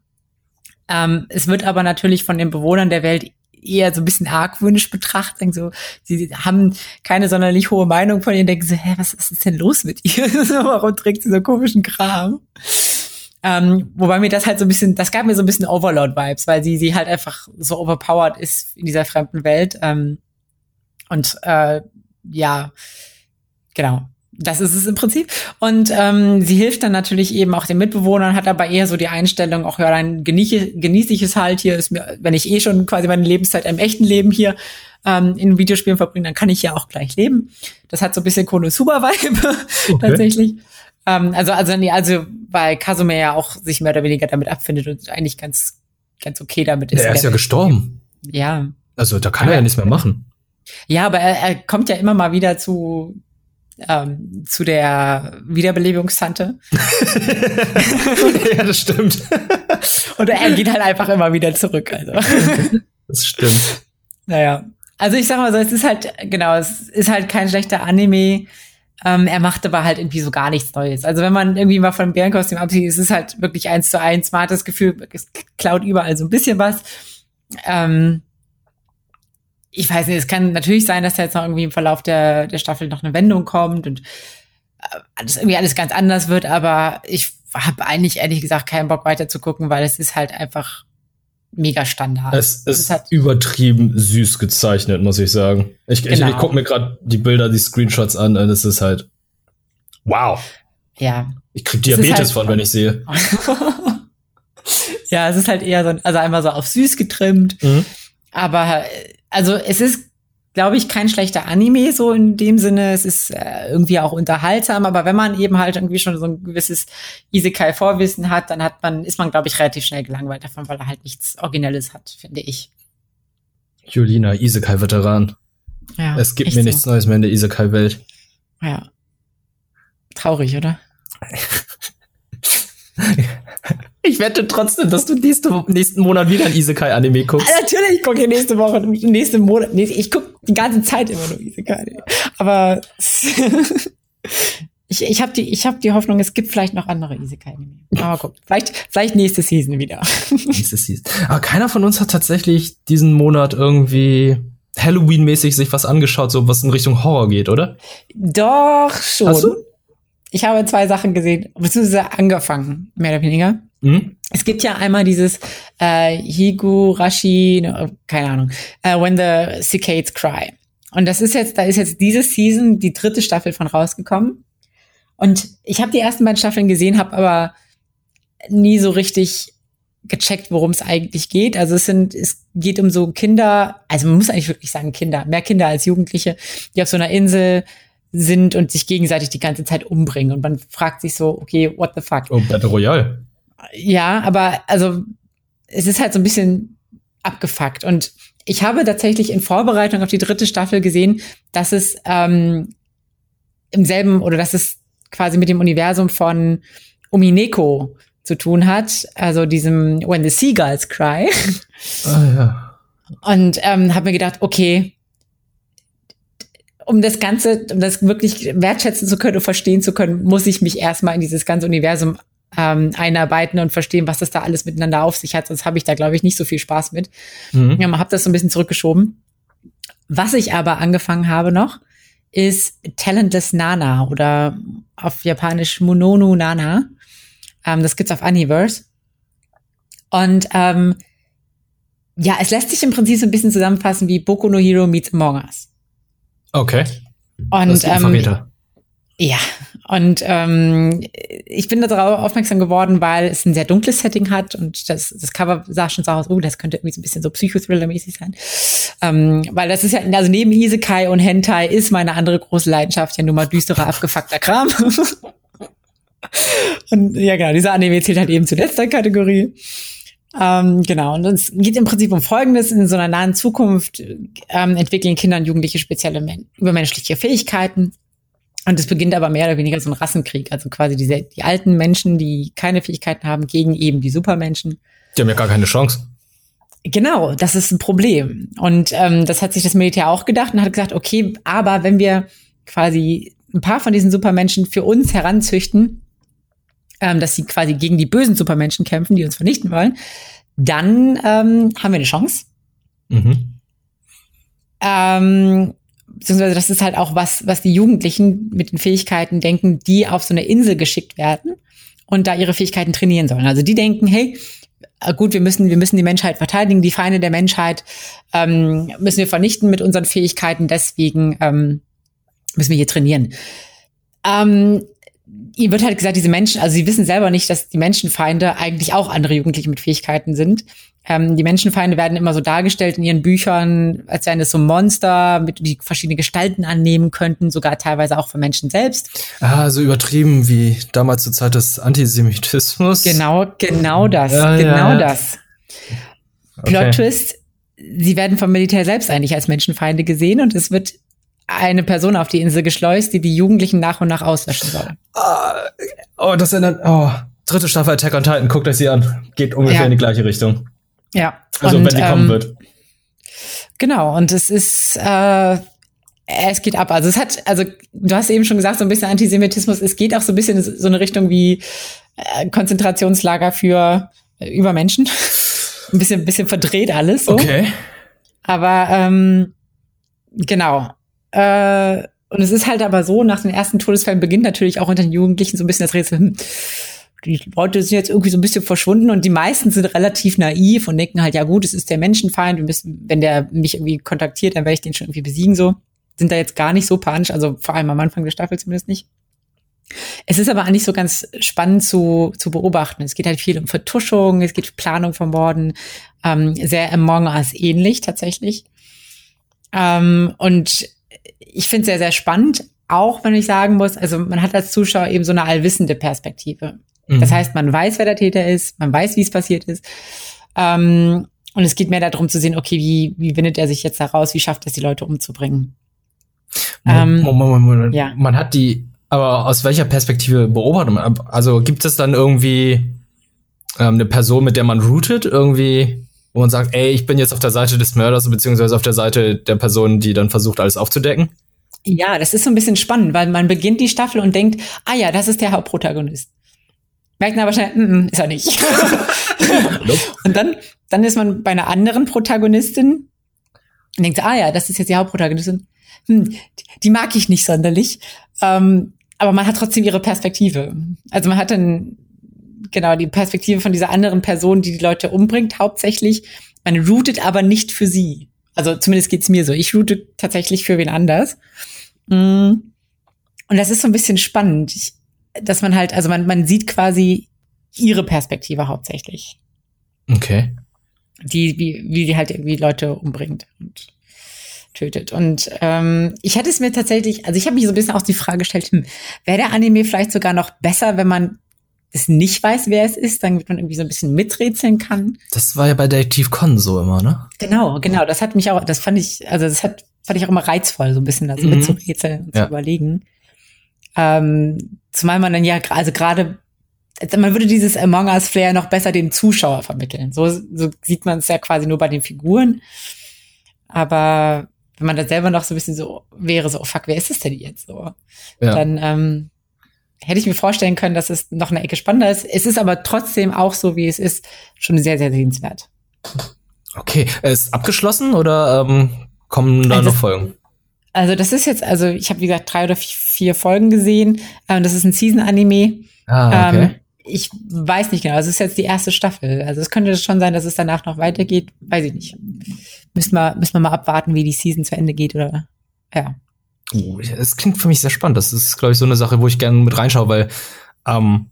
Ähm, es wird aber natürlich von den Bewohnern der Welt eher so ein bisschen argwöhnisch betrachtet. So, sie haben keine sonderlich hohe Meinung von ihr, denken so, hä, was ist denn los mit ihr? Warum trägt sie so komischen Kram? Ähm, wobei mir das halt so ein bisschen, das gab mir so ein bisschen Overlord-Vibes, weil sie, sie halt einfach so overpowered ist in dieser fremden Welt. Ähm, und äh, ja, genau das ist es im Prinzip. Und ähm, sie hilft dann natürlich eben auch den Mitbewohnern, hat aber eher so die Einstellung, auch ja, dann genieße, genieße ich es halt hier, ist mir, wenn ich eh schon quasi meine Lebenszeit im echten Leben hier ähm, in Videospielen verbringe, dann kann ich ja auch gleich leben. Das hat so ein bisschen Konosuba-Vibe okay. tatsächlich. Ähm, also, also, nee, also, weil Kasume ja auch sich mehr oder weniger damit abfindet und eigentlich ganz, ganz okay damit ist. Ja, er ist ja gestorben. Ja. Also, da kann er ja nichts mehr machen. Ja, aber er, er kommt ja immer mal wieder zu ähm, zu der Wiederbelebungstante. ja, das stimmt. Und er geht halt einfach immer wieder zurück. Also. Das stimmt. Naja. Also ich sag mal so, es ist halt, genau, es ist halt kein schlechter Anime. Ähm, er macht aber halt irgendwie so gar nichts Neues. Also wenn man irgendwie mal von Bärenkostüm absieht, es ist halt wirklich eins zu eins. Man hat das Gefühl, es klaut überall so ein bisschen was. Ähm, ich weiß nicht, es kann natürlich sein, dass da jetzt noch irgendwie im Verlauf der, der Staffel noch eine Wendung kommt und äh, das irgendwie alles ganz anders wird, aber ich habe eigentlich ehrlich gesagt keinen Bock weiter zu gucken, weil es ist halt einfach mega Standard. Es, es ist halt übertrieben süß gezeichnet, muss ich sagen. Ich, genau. ich, ich gucke mir gerade die Bilder, die Screenshots an und es ist halt wow. Ja. Ich krieg Diabetes halt von, wenn ich sehe. ja, es ist halt eher so, also einmal so auf süß getrimmt, mhm. aber äh, also es ist, glaube ich, kein schlechter Anime so in dem Sinne. Es ist äh, irgendwie auch unterhaltsam, aber wenn man eben halt irgendwie schon so ein gewisses Isekai-Vorwissen hat, dann hat man, ist man, glaube ich, relativ schnell gelangweilt davon, weil er halt nichts Originelles hat, finde ich. Julina, Isekai-Veteran. Ja, es gibt mir so. nichts Neues mehr in der Isekai-Welt. Ja. Traurig, oder? Ich wette trotzdem, dass du nächste, nächsten Monat wieder ein Isekai-Anime guckst. Ja, natürlich gucke ich nächste Woche, nächsten Monat. Ich gucke die ganze Zeit immer nur Isekai-Anime. Aber ich, ich habe die, ich hab die Hoffnung, es gibt vielleicht noch andere Isekai-Anime. Aber guck, vielleicht, vielleicht nächste Season wieder. nächste Season. Aber keiner von uns hat tatsächlich diesen Monat irgendwie Halloween-mäßig sich was angeschaut, so was in Richtung Horror geht, oder? Doch, schon. Hast du? Ich habe zwei Sachen gesehen, beziehungsweise angefangen, mehr oder weniger. Mhm. Es gibt ja einmal dieses äh, Higurashi, no, keine Ahnung, uh, When the Cicades Cry. Und das ist jetzt, da ist jetzt diese Season die dritte Staffel von rausgekommen. Und ich habe die ersten beiden Staffeln gesehen, habe aber nie so richtig gecheckt, worum es eigentlich geht. Also es sind, es geht um so Kinder, also man muss eigentlich wirklich sagen Kinder, mehr Kinder als Jugendliche, die auf so einer Insel sind und sich gegenseitig die ganze Zeit umbringen. Und man fragt sich so, okay, what the fuck? Oh, Battle Royale. Ja, aber also es ist halt so ein bisschen abgefuckt. Und ich habe tatsächlich in Vorbereitung auf die dritte Staffel gesehen, dass es ähm, im selben oder dass es quasi mit dem Universum von Umineko zu tun hat, also diesem When the Seagulls Cry. Ah ja. Und ähm, habe mir gedacht, okay, um das Ganze, um das wirklich wertschätzen zu können und verstehen zu können, muss ich mich erstmal in dieses ganze Universum ähm, einarbeiten und verstehen, was das da alles miteinander auf sich hat. Sonst habe ich da, glaube ich, nicht so viel Spaß mit. Mhm. Ja, habe das so ein bisschen zurückgeschoben. Was ich aber angefangen habe noch, ist Talentless Nana oder auf Japanisch Monono Nana. Ähm, das gibt's auf Universe. Und ähm, ja, es lässt sich im Prinzip so ein bisschen zusammenfassen wie Boku no Hero meets Among Us. Okay. Und das ähm, ja, und ähm, ich bin darauf aufmerksam geworden, weil es ein sehr dunkles Setting hat und das, das Cover sah schon so aus, oh, das könnte irgendwie so ein bisschen so Psychothriller-mäßig sein. Ähm, weil das ist ja, also neben Isekai und Hentai ist meine andere große Leidenschaft ja nun mal düsterer, abgefuckter Kram. und ja, genau, dieser Anime zählt halt eben zu letzter Kategorie. Ähm, genau, und es geht im Prinzip um Folgendes. In so einer nahen Zukunft ähm, entwickeln Kinder und Jugendliche spezielle übermenschliche Fähigkeiten. Und es beginnt aber mehr oder weniger so ein Rassenkrieg. Also quasi diese, die alten Menschen, die keine Fähigkeiten haben, gegen eben die Supermenschen. Die haben ja gar keine Chance. Genau, das ist ein Problem. Und ähm, das hat sich das Militär auch gedacht und hat gesagt, okay, aber wenn wir quasi ein paar von diesen Supermenschen für uns heranzüchten, ähm, dass sie quasi gegen die bösen Supermenschen kämpfen, die uns vernichten wollen, dann ähm, haben wir eine Chance. Mhm. Ähm, beziehungsweise das ist halt auch was, was die Jugendlichen mit den Fähigkeiten denken, die auf so eine Insel geschickt werden und da ihre Fähigkeiten trainieren sollen. Also die denken, hey, äh, gut, wir müssen, wir müssen die Menschheit verteidigen, die Feinde der Menschheit ähm, müssen wir vernichten mit unseren Fähigkeiten, deswegen ähm, müssen wir hier trainieren. Ähm, ihm wird halt gesagt, diese Menschen, also sie wissen selber nicht, dass die Menschenfeinde eigentlich auch andere Jugendliche mit Fähigkeiten sind. Ähm, die Menschenfeinde werden immer so dargestellt in ihren Büchern, als wären das so Monster, mit die verschiedene Gestalten annehmen könnten, sogar teilweise auch für Menschen selbst. Ah, so übertrieben wie damals zur Zeit des Antisemitismus. Genau, genau das, ja, genau ja. das. Okay. Plot Twist, sie werden vom Militär selbst eigentlich als Menschenfeinde gesehen und es wird eine Person auf die Insel geschleust, die die Jugendlichen nach und nach auslöschen soll. Ah, oh, das erinnert, oh, dritte Staffel Attack on Titan, guckt euch sie an. Geht ungefähr ja. in die gleiche Richtung. Ja. Also und, wenn die ähm, kommen wird. Genau, und es ist, äh, es geht ab. Also es hat, also du hast eben schon gesagt, so ein bisschen Antisemitismus, es geht auch so ein bisschen so eine Richtung wie äh, Konzentrationslager für äh, Übermenschen. ein bisschen, ein bisschen verdreht alles. So. Okay. Aber ähm, genau. Äh, und es ist halt aber so, nach den ersten Todesfällen beginnt natürlich auch unter den Jugendlichen so ein bisschen das Rätsel, hm, die Leute sind jetzt irgendwie so ein bisschen verschwunden und die meisten sind relativ naiv und denken halt, ja gut, es ist der Menschenfeind, wir müssen, wenn der mich irgendwie kontaktiert, dann werde ich den schon irgendwie besiegen, so. Sind da jetzt gar nicht so panisch, also vor allem am Anfang der Staffel zumindest nicht. Es ist aber eigentlich so ganz spannend zu, zu beobachten. Es geht halt viel um Vertuschung, es geht Planung von Morden, ähm, sehr Among Us ähnlich tatsächlich. Ähm, und ich finde es sehr, sehr spannend, auch wenn ich sagen muss, also man hat als Zuschauer eben so eine allwissende Perspektive. Mhm. Das heißt, man weiß, wer der Täter ist, man weiß, wie es passiert ist. Ähm, und es geht mehr darum zu sehen, okay, wie, wie windet er sich jetzt da raus, wie schafft es, die Leute umzubringen. Ähm, Moment, Moment, ja. Man hat die, aber aus welcher Perspektive beobachtet man? Also gibt es dann irgendwie ähm, eine Person, mit der man routet, irgendwie, wo man sagt, ey, ich bin jetzt auf der Seite des Mörders, beziehungsweise auf der Seite der Person, die dann versucht, alles aufzudecken? Ja, das ist so ein bisschen spannend, weil man beginnt die Staffel und denkt, ah ja, das ist der Hauptprotagonist. Merkt man aber schnell, mm, ist er nicht. und dann, dann ist man bei einer anderen Protagonistin und denkt, ah ja, das ist jetzt die Hauptprotagonistin. Hm, die mag ich nicht sonderlich. Ähm, aber man hat trotzdem ihre Perspektive. Also man hat dann genau die Perspektive von dieser anderen Person, die die Leute umbringt, hauptsächlich. Man routet aber nicht für sie. Also zumindest geht's mir so. Ich route tatsächlich für wen anders. Mm. Und das ist so ein bisschen spannend. Ich, dass man halt, also man, man sieht quasi ihre Perspektive hauptsächlich. Okay. Die, wie, wie die halt irgendwie Leute umbringt und tötet. Und ähm, ich hatte es mir tatsächlich, also ich habe mich so ein bisschen auch die Frage gestellt, hm, wäre der Anime vielleicht sogar noch besser, wenn man es nicht weiß, wer es ist, damit man irgendwie so ein bisschen miträtseln kann. Das war ja bei Detective Con so immer, ne? Genau, genau. Das hat mich auch, das fand ich, also das hat, fand ich auch immer reizvoll, so ein bisschen das mhm. mitzurätseln und ja. zu überlegen. Ähm, zumal man dann ja, also gerade, also man würde dieses Among Us Flair noch besser dem Zuschauer vermitteln. So, so sieht man es ja quasi nur bei den Figuren. aber wenn man da selber noch so ein bisschen so wäre, so, oh fuck, wer ist das denn jetzt so? Ja. Dann ähm, hätte ich mir vorstellen können, dass es noch eine Ecke spannender ist. Es ist aber trotzdem auch so, wie es ist, schon sehr, sehr sehenswert. Okay, ist abgeschlossen oder ähm, kommen da Also- noch Folgen? Also das ist jetzt, also ich habe wie gesagt drei oder vier Folgen gesehen. Ähm, das ist ein Season-Anime. Ah, okay. Ähm, ich weiß nicht genau. Es ist jetzt die erste Staffel. Also es könnte schon sein, dass es danach noch weitergeht. Weiß ich nicht. Müssen wir, müssen wir mal abwarten, wie die Season zu Ende geht oder ja. Oh, Es klingt für mich sehr spannend. Das ist, glaube ich, so eine Sache, wo ich gerne mit reinschaue, weil ähm,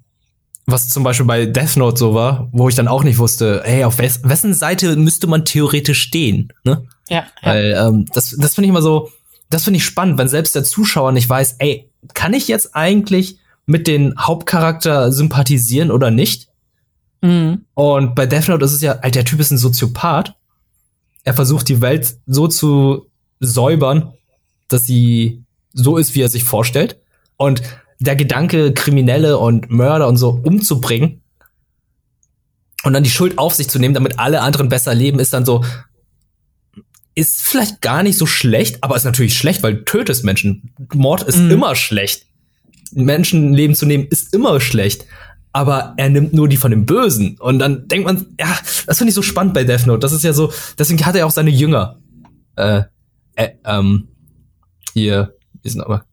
was zum Beispiel bei Death Note so war, wo ich dann auch nicht wusste, hey, auf wes wessen Seite müsste man theoretisch stehen? Ne? Ja, ja. Weil ähm, das, das finde ich immer so, das finde ich spannend, wenn selbst der Zuschauer nicht weiß, ey, kann ich jetzt eigentlich mit den Hauptcharakter sympathisieren oder nicht? Mhm. Und bei Death Note ist es ja, Alter, der Typ ist ein Soziopath. Er versucht die Welt so zu säubern, dass sie so ist, wie er sich vorstellt. Und der Gedanke, Kriminelle und Mörder und so umzubringen und dann die Schuld auf sich zu nehmen, damit alle anderen besser leben, ist dann so, ist vielleicht gar nicht so schlecht, aber ist natürlich schlecht, weil du tötest Menschen. Mord ist Mhm. immer schlecht. Menschenleben zu nehmen ist immer schlecht. Aber er nimmt nur die von dem Bösen. Und dann denkt man, ja, das finde ich so spannend bei Death Note. Das ist ja so, deswegen hat er auch seine Jünger. Äh, äh ähm, hier, sind aber?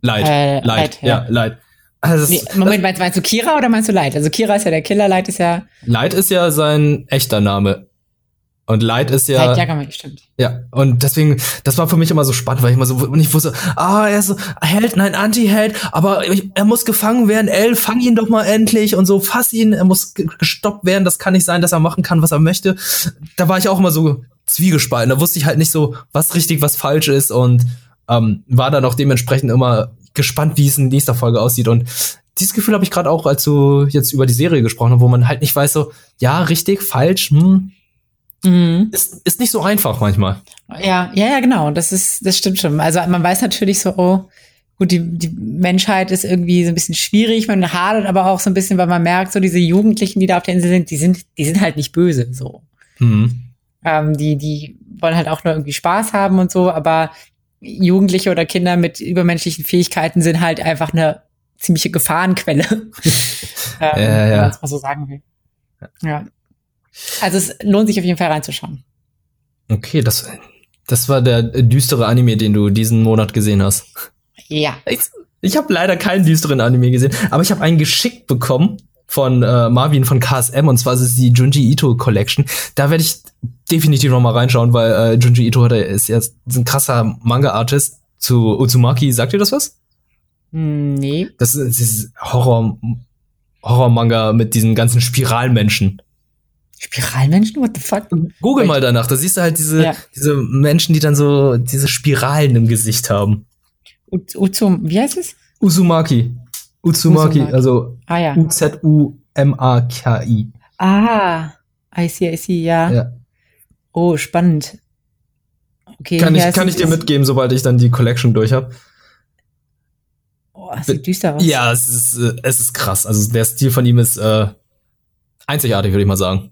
Light. Äh, Light, Light, ja, ja. Light. Also Nee, Moment, meinst, meinst du Kira oder meinst du Light? Also Kira ist ja der Killer, Light ist ja. Light ist ja sein echter Name. Und Light ist ja. Light Yagami, stimmt. Ja, und deswegen, das war für mich immer so spannend, weil ich immer so, und ich wusste, ah, er ist so Held, nein, Anti-Held, aber ich- er muss gefangen werden, El, fang ihn doch mal endlich und so, fass ihn, er muss ge- gestoppt werden, das kann nicht sein, dass er machen kann, was er möchte. Da war ich auch immer so zwiegespalten, da wusste ich halt nicht so, was richtig, was falsch ist und ähm, war dann auch dementsprechend immer gespannt, wie es in nächster Folge aussieht und dieses Gefühl habe ich gerade auch, als du jetzt über die Serie gesprochen hast, wo man halt nicht weiß so, ja, richtig, falsch, hm, Mhm. ist, ist nicht so einfach manchmal. Ja, ja, ja, genau. Das ist, das stimmt schon. Also man weiß natürlich so, oh, gut, die, die Menschheit ist irgendwie so ein bisschen schwierig, man hadert aber auch so ein bisschen, weil man merkt, so diese Jugendlichen, die da auf der Insel sind, die sind, die sind halt nicht böse, so. Mhm. Ähm, die, die wollen halt auch nur irgendwie Spaß haben und so, aber Jugendliche oder Kinder mit übermenschlichen Fähigkeiten sind halt einfach eine ziemliche Gefahrenquelle. ähm, Ja, Wenn ja. man es mal so sagen will. Ja. Also es lohnt sich auf jeden Fall reinzuschauen. Okay, das, das war der düstere Anime, den du diesen Monat gesehen hast. Ja. Ich, ich habe leider keinen düsteren Anime gesehen, aber ich habe einen geschickt bekommen von äh, Marvin von KSM und zwar ist es die Junji Ito Collection. Da werde ich definitiv noch mal reinschauen, weil äh, Junji Ito hat, ist jetzt ist ein krasser Manga-Artist zu Uzumaki. Sagt ihr das was? Hm, Nee. Das ist dieses Horror Horror-Manga mit diesen ganzen Spiralmenschen. Spiralmenschen? What the fuck? Google Wait. mal danach, da siehst du halt diese, Ja. diese Menschen, die dann so diese Spiralen im Gesicht haben. U- Uzum, wie heißt es? Uzumaki. Uzumaki, Uzumaki. also Ah ja. U-Z-U-M-A-K-I. Ah, I see, I see, ja. Ja. Oh, spannend. Okay, Kann, ja, ich, kann ich dir mitgeben, sobald ich dann die Collection durch habe. Oh, es sieht düster aus. Ja, es ist, äh, es ist krass. Also der Stil von ihm ist äh, einzigartig, würde ich mal sagen.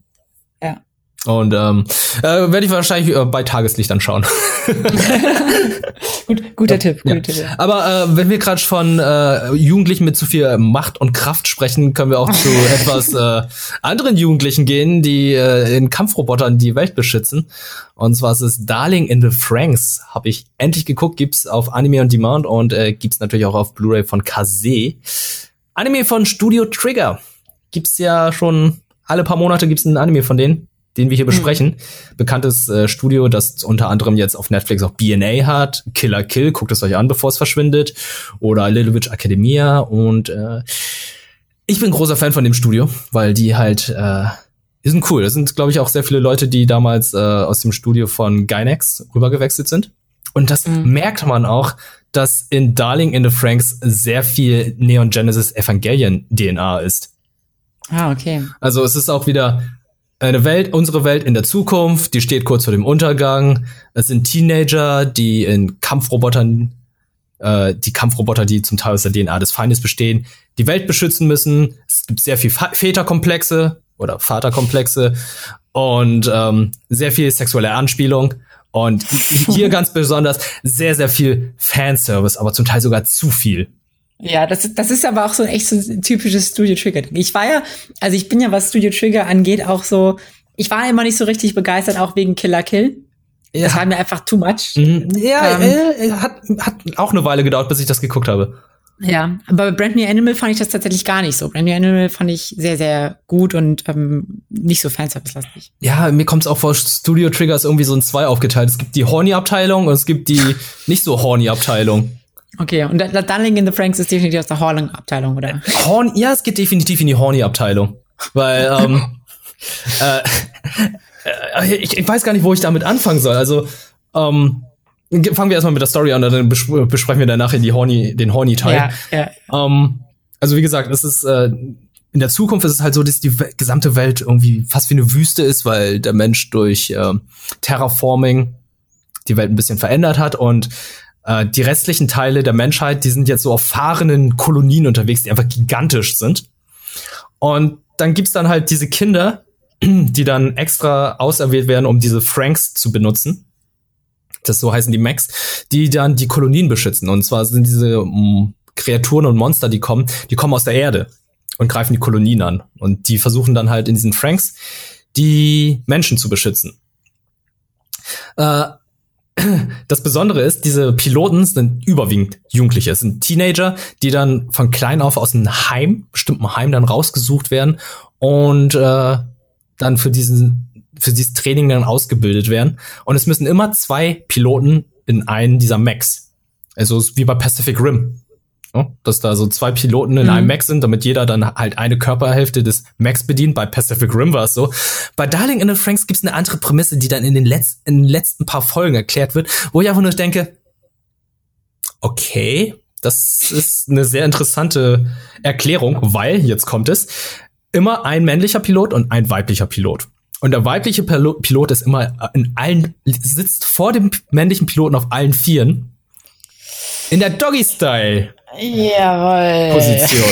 Ja. Und ähm, äh, werde ich wahrscheinlich äh, bei Tageslicht anschauen. Gut, guter Tipp, guter Ja. Tipp. Ja. Aber äh, wenn wir gerade von äh, Jugendlichen mit zu viel Macht und Kraft sprechen, können wir auch zu etwas äh, anderen Jugendlichen gehen, die äh, in Kampfrobotern die Welt beschützen. Und zwar ist es Darling in the Franks. Habe ich endlich geguckt, gibt's auf Anime on Demand und äh, gibt's natürlich auch auf Blu-ray von Kase. Anime von Studio Trigger. Gibt's ja schon alle paar Monate gibt's einen Anime von denen, den wir hier besprechen. Bekanntes äh, Studio, das unter anderem jetzt auf Netflix auch BNA hat. Killer Kill, guckt es euch an, bevor es verschwindet. Oder Little Witch Academia. Und äh, ich bin großer Fan von dem Studio, weil die halt, äh, die sind cool. Das sind, glaube ich, auch sehr viele Leute, die damals äh, aus dem Studio von Gynex rübergewechselt sind. Und das Mhm. merkt man auch, dass in Darling in the Franks sehr viel Neon Genesis Evangelion DNA ist. Ah, okay. Also es ist auch wieder eine Welt, unsere Welt in der Zukunft, die steht kurz vor dem Untergang. Es sind Teenager, die in Kampfrobotern, äh, die Kampfroboter, die zum Teil aus der DNA des Feindes bestehen, die Welt beschützen müssen. Es gibt sehr viel Väterkomplexe oder Vaterkomplexe und ähm, sehr viel sexuelle Anspielung. Und hier ganz besonders sehr, sehr viel Fanservice, aber zum Teil sogar zu viel. Ja, das, ist das ist aber auch so echt so ein typisches Studio Trigger. Ich war ja, also ich bin ja, was Studio Trigger angeht, auch so, ich war immer nicht so richtig begeistert, auch wegen Killer Kill. Ja. Das war mir einfach too much. Mhm. Ja, ähm, äh, hat, hat auch eine Weile gedauert, bis ich das geguckt habe. Ja, aber bei Brand New Animal fand ich das tatsächlich gar nicht so. Brand New Animal fand ich sehr, sehr gut und ähm, nicht so fanservice-lastig. Ja, mir kommt es auch vor, Studio Trigger ist irgendwie so in zwei aufgeteilt. Es gibt die Horny-Abteilung und es gibt die nicht so Horny-Abteilung. Okay, und das Darling in the Franks ist definitiv aus der Horny-Abteilung, oder? Horny, ja, es geht definitiv in die Horny-Abteilung. Weil, ähm, äh, äh, ich, ich weiß gar nicht, wo ich damit anfangen soll. Also, ähm, fangen wir erstmal mit der Story an, dann besprechen wir danach in die Horny, den Horny-Teil. Ja, ja. Ähm, also wie gesagt, es ist äh, in der Zukunft ist es halt so, dass die gesamte Welt irgendwie fast wie eine Wüste ist, weil der Mensch durch äh, Terraforming die Welt ein bisschen verändert hat und äh, die restlichen Teile der Menschheit, die sind jetzt so auf fahrenden Kolonien unterwegs, die einfach gigantisch sind. Und dann gibt's dann halt diese Kinder, die dann extra auserwählt werden, um diese Franks zu benutzen das so heißen die Max, die dann die Kolonien beschützen. Und zwar sind diese um, mm, Kreaturen und Monster, die kommen, die kommen aus der Erde und greifen die Kolonien an. Und die versuchen dann halt in diesen Franks die Menschen zu beschützen. Äh, das Besondere ist, diese Piloten sind überwiegend Jugendliche. Es sind Teenager, die dann von klein auf aus einem Heim, bestimmten Heim, dann rausgesucht werden und äh, dann für diesen für dieses Training dann ausgebildet werden. Und es müssen immer zwei Piloten in einen dieser Macs. Also wie bei Pacific Rim. Ja, dass da so zwei Piloten in mhm. einem Mac sind, damit jeder dann halt eine Körperhälfte des Macs bedient. Bei Pacific Rim war es so. Bei Darling in the Franks gibt es eine andere Prämisse, die dann in den, Letz in den letzten paar Folgen erklärt wird, wo ich einfach nur denke, okay, das ist eine sehr interessante Erklärung, weil, jetzt kommt es, immer ein männlicher Pilot und ein weiblicher Pilot. Und der weibliche Pilot ist immer in allen, sitzt vor dem männlichen Piloten auf allen Vieren. In der Doggy-Style. Jawohl. Position.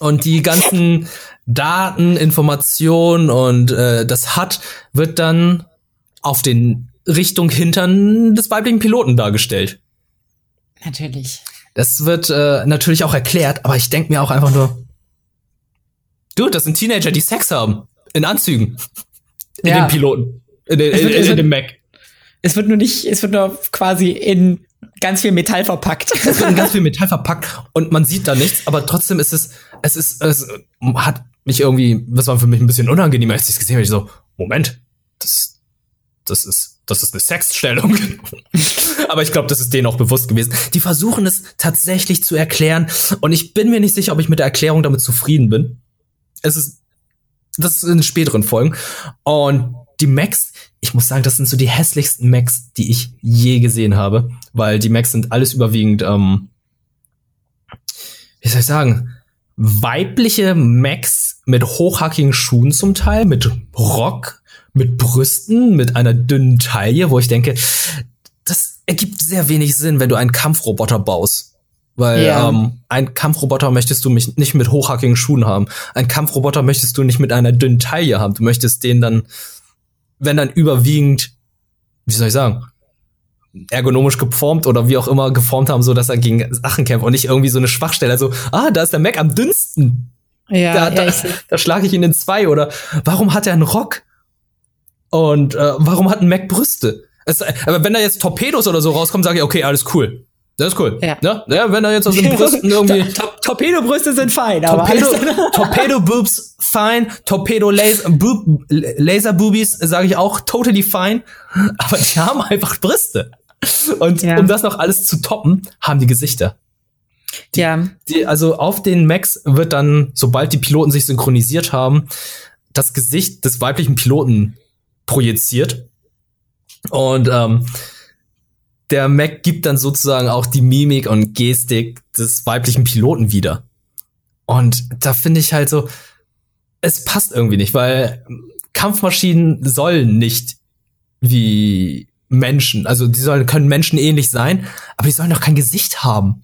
Und die ganzen Daten, Informationen und äh, das HUD wird dann auf den Richtung Hintern des weiblichen Piloten dargestellt. Natürlich. Das wird äh, natürlich auch erklärt, aber ich denke mir auch einfach nur, du, das sind Teenager, die Sex haben in Anzügen. In ja. den Piloten. In, den, in, in, in dem Mac. Es wird nur nicht, es wird nur quasi in ganz viel Metall verpackt. Es wird in ganz viel Metall verpackt und man sieht da nichts, aber trotzdem ist es, es ist, es hat mich irgendwie, das war für mich ein bisschen unangenehm, als ich es gesehen habe. Ich so, Moment, das, das ist, das ist eine Sexstellung. aber ich glaube, das ist denen auch bewusst gewesen. Die versuchen es tatsächlich zu erklären und ich bin mir nicht sicher, ob ich mit der Erklärung damit zufrieden bin. Es ist das ist in späteren Folgen. Und die Macs, ich muss sagen, das sind so die hässlichsten Macs, die ich je gesehen habe, weil die Macs sind alles überwiegend, ähm, wie soll ich sagen, weibliche Macs mit hochhackigen Schuhen zum Teil, mit Rock, mit Brüsten, mit einer dünnen Taille, wo ich denke, das ergibt sehr wenig Sinn, wenn du einen Kampfroboter baust. Weil ja. ähm, ein Kampfroboter möchtest du mich nicht mit hochhackigen Schuhen haben. Ein Kampfroboter möchtest du nicht mit einer dünnen Taille haben. Du möchtest den dann, wenn dann überwiegend, wie soll ich sagen, ergonomisch geformt oder wie auch immer geformt haben, so dass er gegen Sachen kämpft und nicht irgendwie so eine Schwachstelle. Also, ah, da ist der Mac am dünnsten. Ja, da, da, ja, da schlage ich ihn in zwei. Oder warum hat er einen Rock? Und äh, warum hat ein Mac Brüste? Es, aber wenn da jetzt Torpedos oder so rauskommen, sage ich, okay, alles cool. Das ist cool. Ja. Ne? ja wenn er jetzt aus den Brüsten irgendwie. Torpedo-Brüste sind fein, Torpedo, Torpedo-Boobs fein. Torpedo-Laser-Boobies sage ich auch totally fine. Aber die haben einfach Brüste. Und ja. um das noch alles zu toppen, haben die Gesichter. Die, ja. Die, also auf den Macs wird dann, sobald die Piloten sich synchronisiert haben, das Gesicht des weiblichen Piloten projiziert. Und ähm, der Mac gibt dann sozusagen auch die Mimik und Gestik des weiblichen Piloten wieder. Und da finde ich halt so, es passt irgendwie nicht, weil Kampfmaschinen sollen nicht wie Menschen, also die sollen, können Menschen ähnlich sein, aber die sollen doch kein Gesicht haben.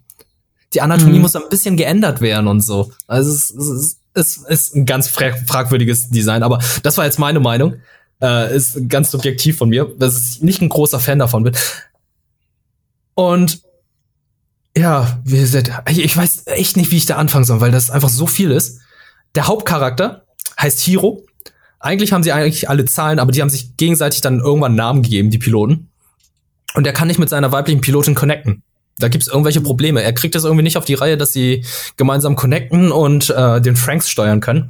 Die Anatomie mhm. muss ein bisschen geändert werden und so. Also es, es, es, es ist ein ganz fragwürdiges Design, aber das war jetzt meine Meinung. Äh, ist ganz subjektiv von mir, dass ich nicht ein großer Fan davon bin. Und ja, wie gesagt, ich weiß echt nicht, wie ich da anfangen soll, weil das einfach so viel ist. Der Hauptcharakter heißt Hiro. Eigentlich haben sie eigentlich alle Zahlen, aber die haben sich gegenseitig dann irgendwann Namen gegeben, die Piloten. Und er kann nicht mit seiner weiblichen Pilotin connecten. Da gibt's irgendwelche Probleme. Er kriegt das irgendwie nicht auf die Reihe, dass sie gemeinsam connecten und äh, den Franks steuern können.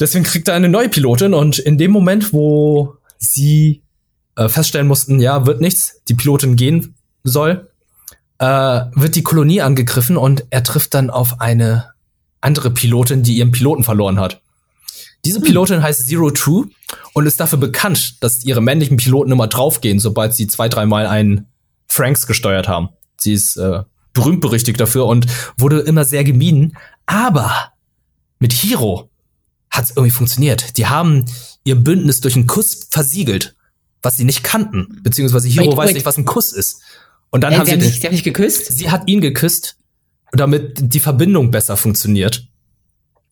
Deswegen kriegt er eine neue Pilotin und in dem Moment, wo sie äh, feststellen mussten, ja, wird nichts, die Pilotin gehen soll, äh, wird die Kolonie angegriffen und er trifft dann auf eine andere Pilotin, die ihren Piloten verloren hat. Diese Pilotin hm. heißt Zero Two und ist dafür bekannt, dass ihre männlichen Piloten immer draufgehen, sobald sie zwei, dreimal einen Franks gesteuert haben. Sie ist äh, berühmt berüchtigt dafür und wurde immer sehr gemieden. Aber mit Hiro hat es irgendwie funktioniert. Die haben ihr Bündnis durch einen Kuss versiegelt, was sie nicht kannten. Beziehungsweise Hiro wait, weiß wait. nicht, was ein Kuss ist. Und dann Ey, haben sie, nicht, sie haben nicht geküsst. Sie hat ihn geküsst, damit die Verbindung besser funktioniert.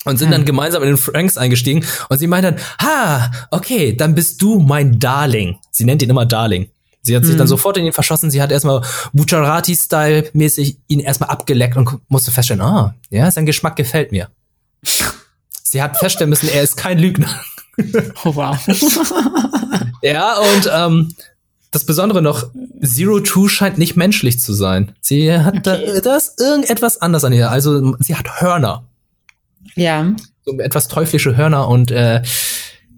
Und sind hm. dann gemeinsam in den Franks eingestiegen und sie meint dann, ha, okay, dann bist du mein Darling. Sie nennt ihn immer Darling. Sie hat sich hm. dann sofort in ihn verschossen. Sie hat erstmal Bucciarati-Style-mäßig ihn erstmal abgeleckt und musste feststellen, ah, ja, sein Geschmack gefällt mir. Sie hat feststellen müssen, er ist kein Lügner. Oh, wow. ja, und ähm, das Besondere noch, Zero Two scheint nicht menschlich zu sein. Sie hat okay. da, das irgendetwas anders an ihr. Also sie hat Hörner. Ja. So etwas teuflische Hörner und äh,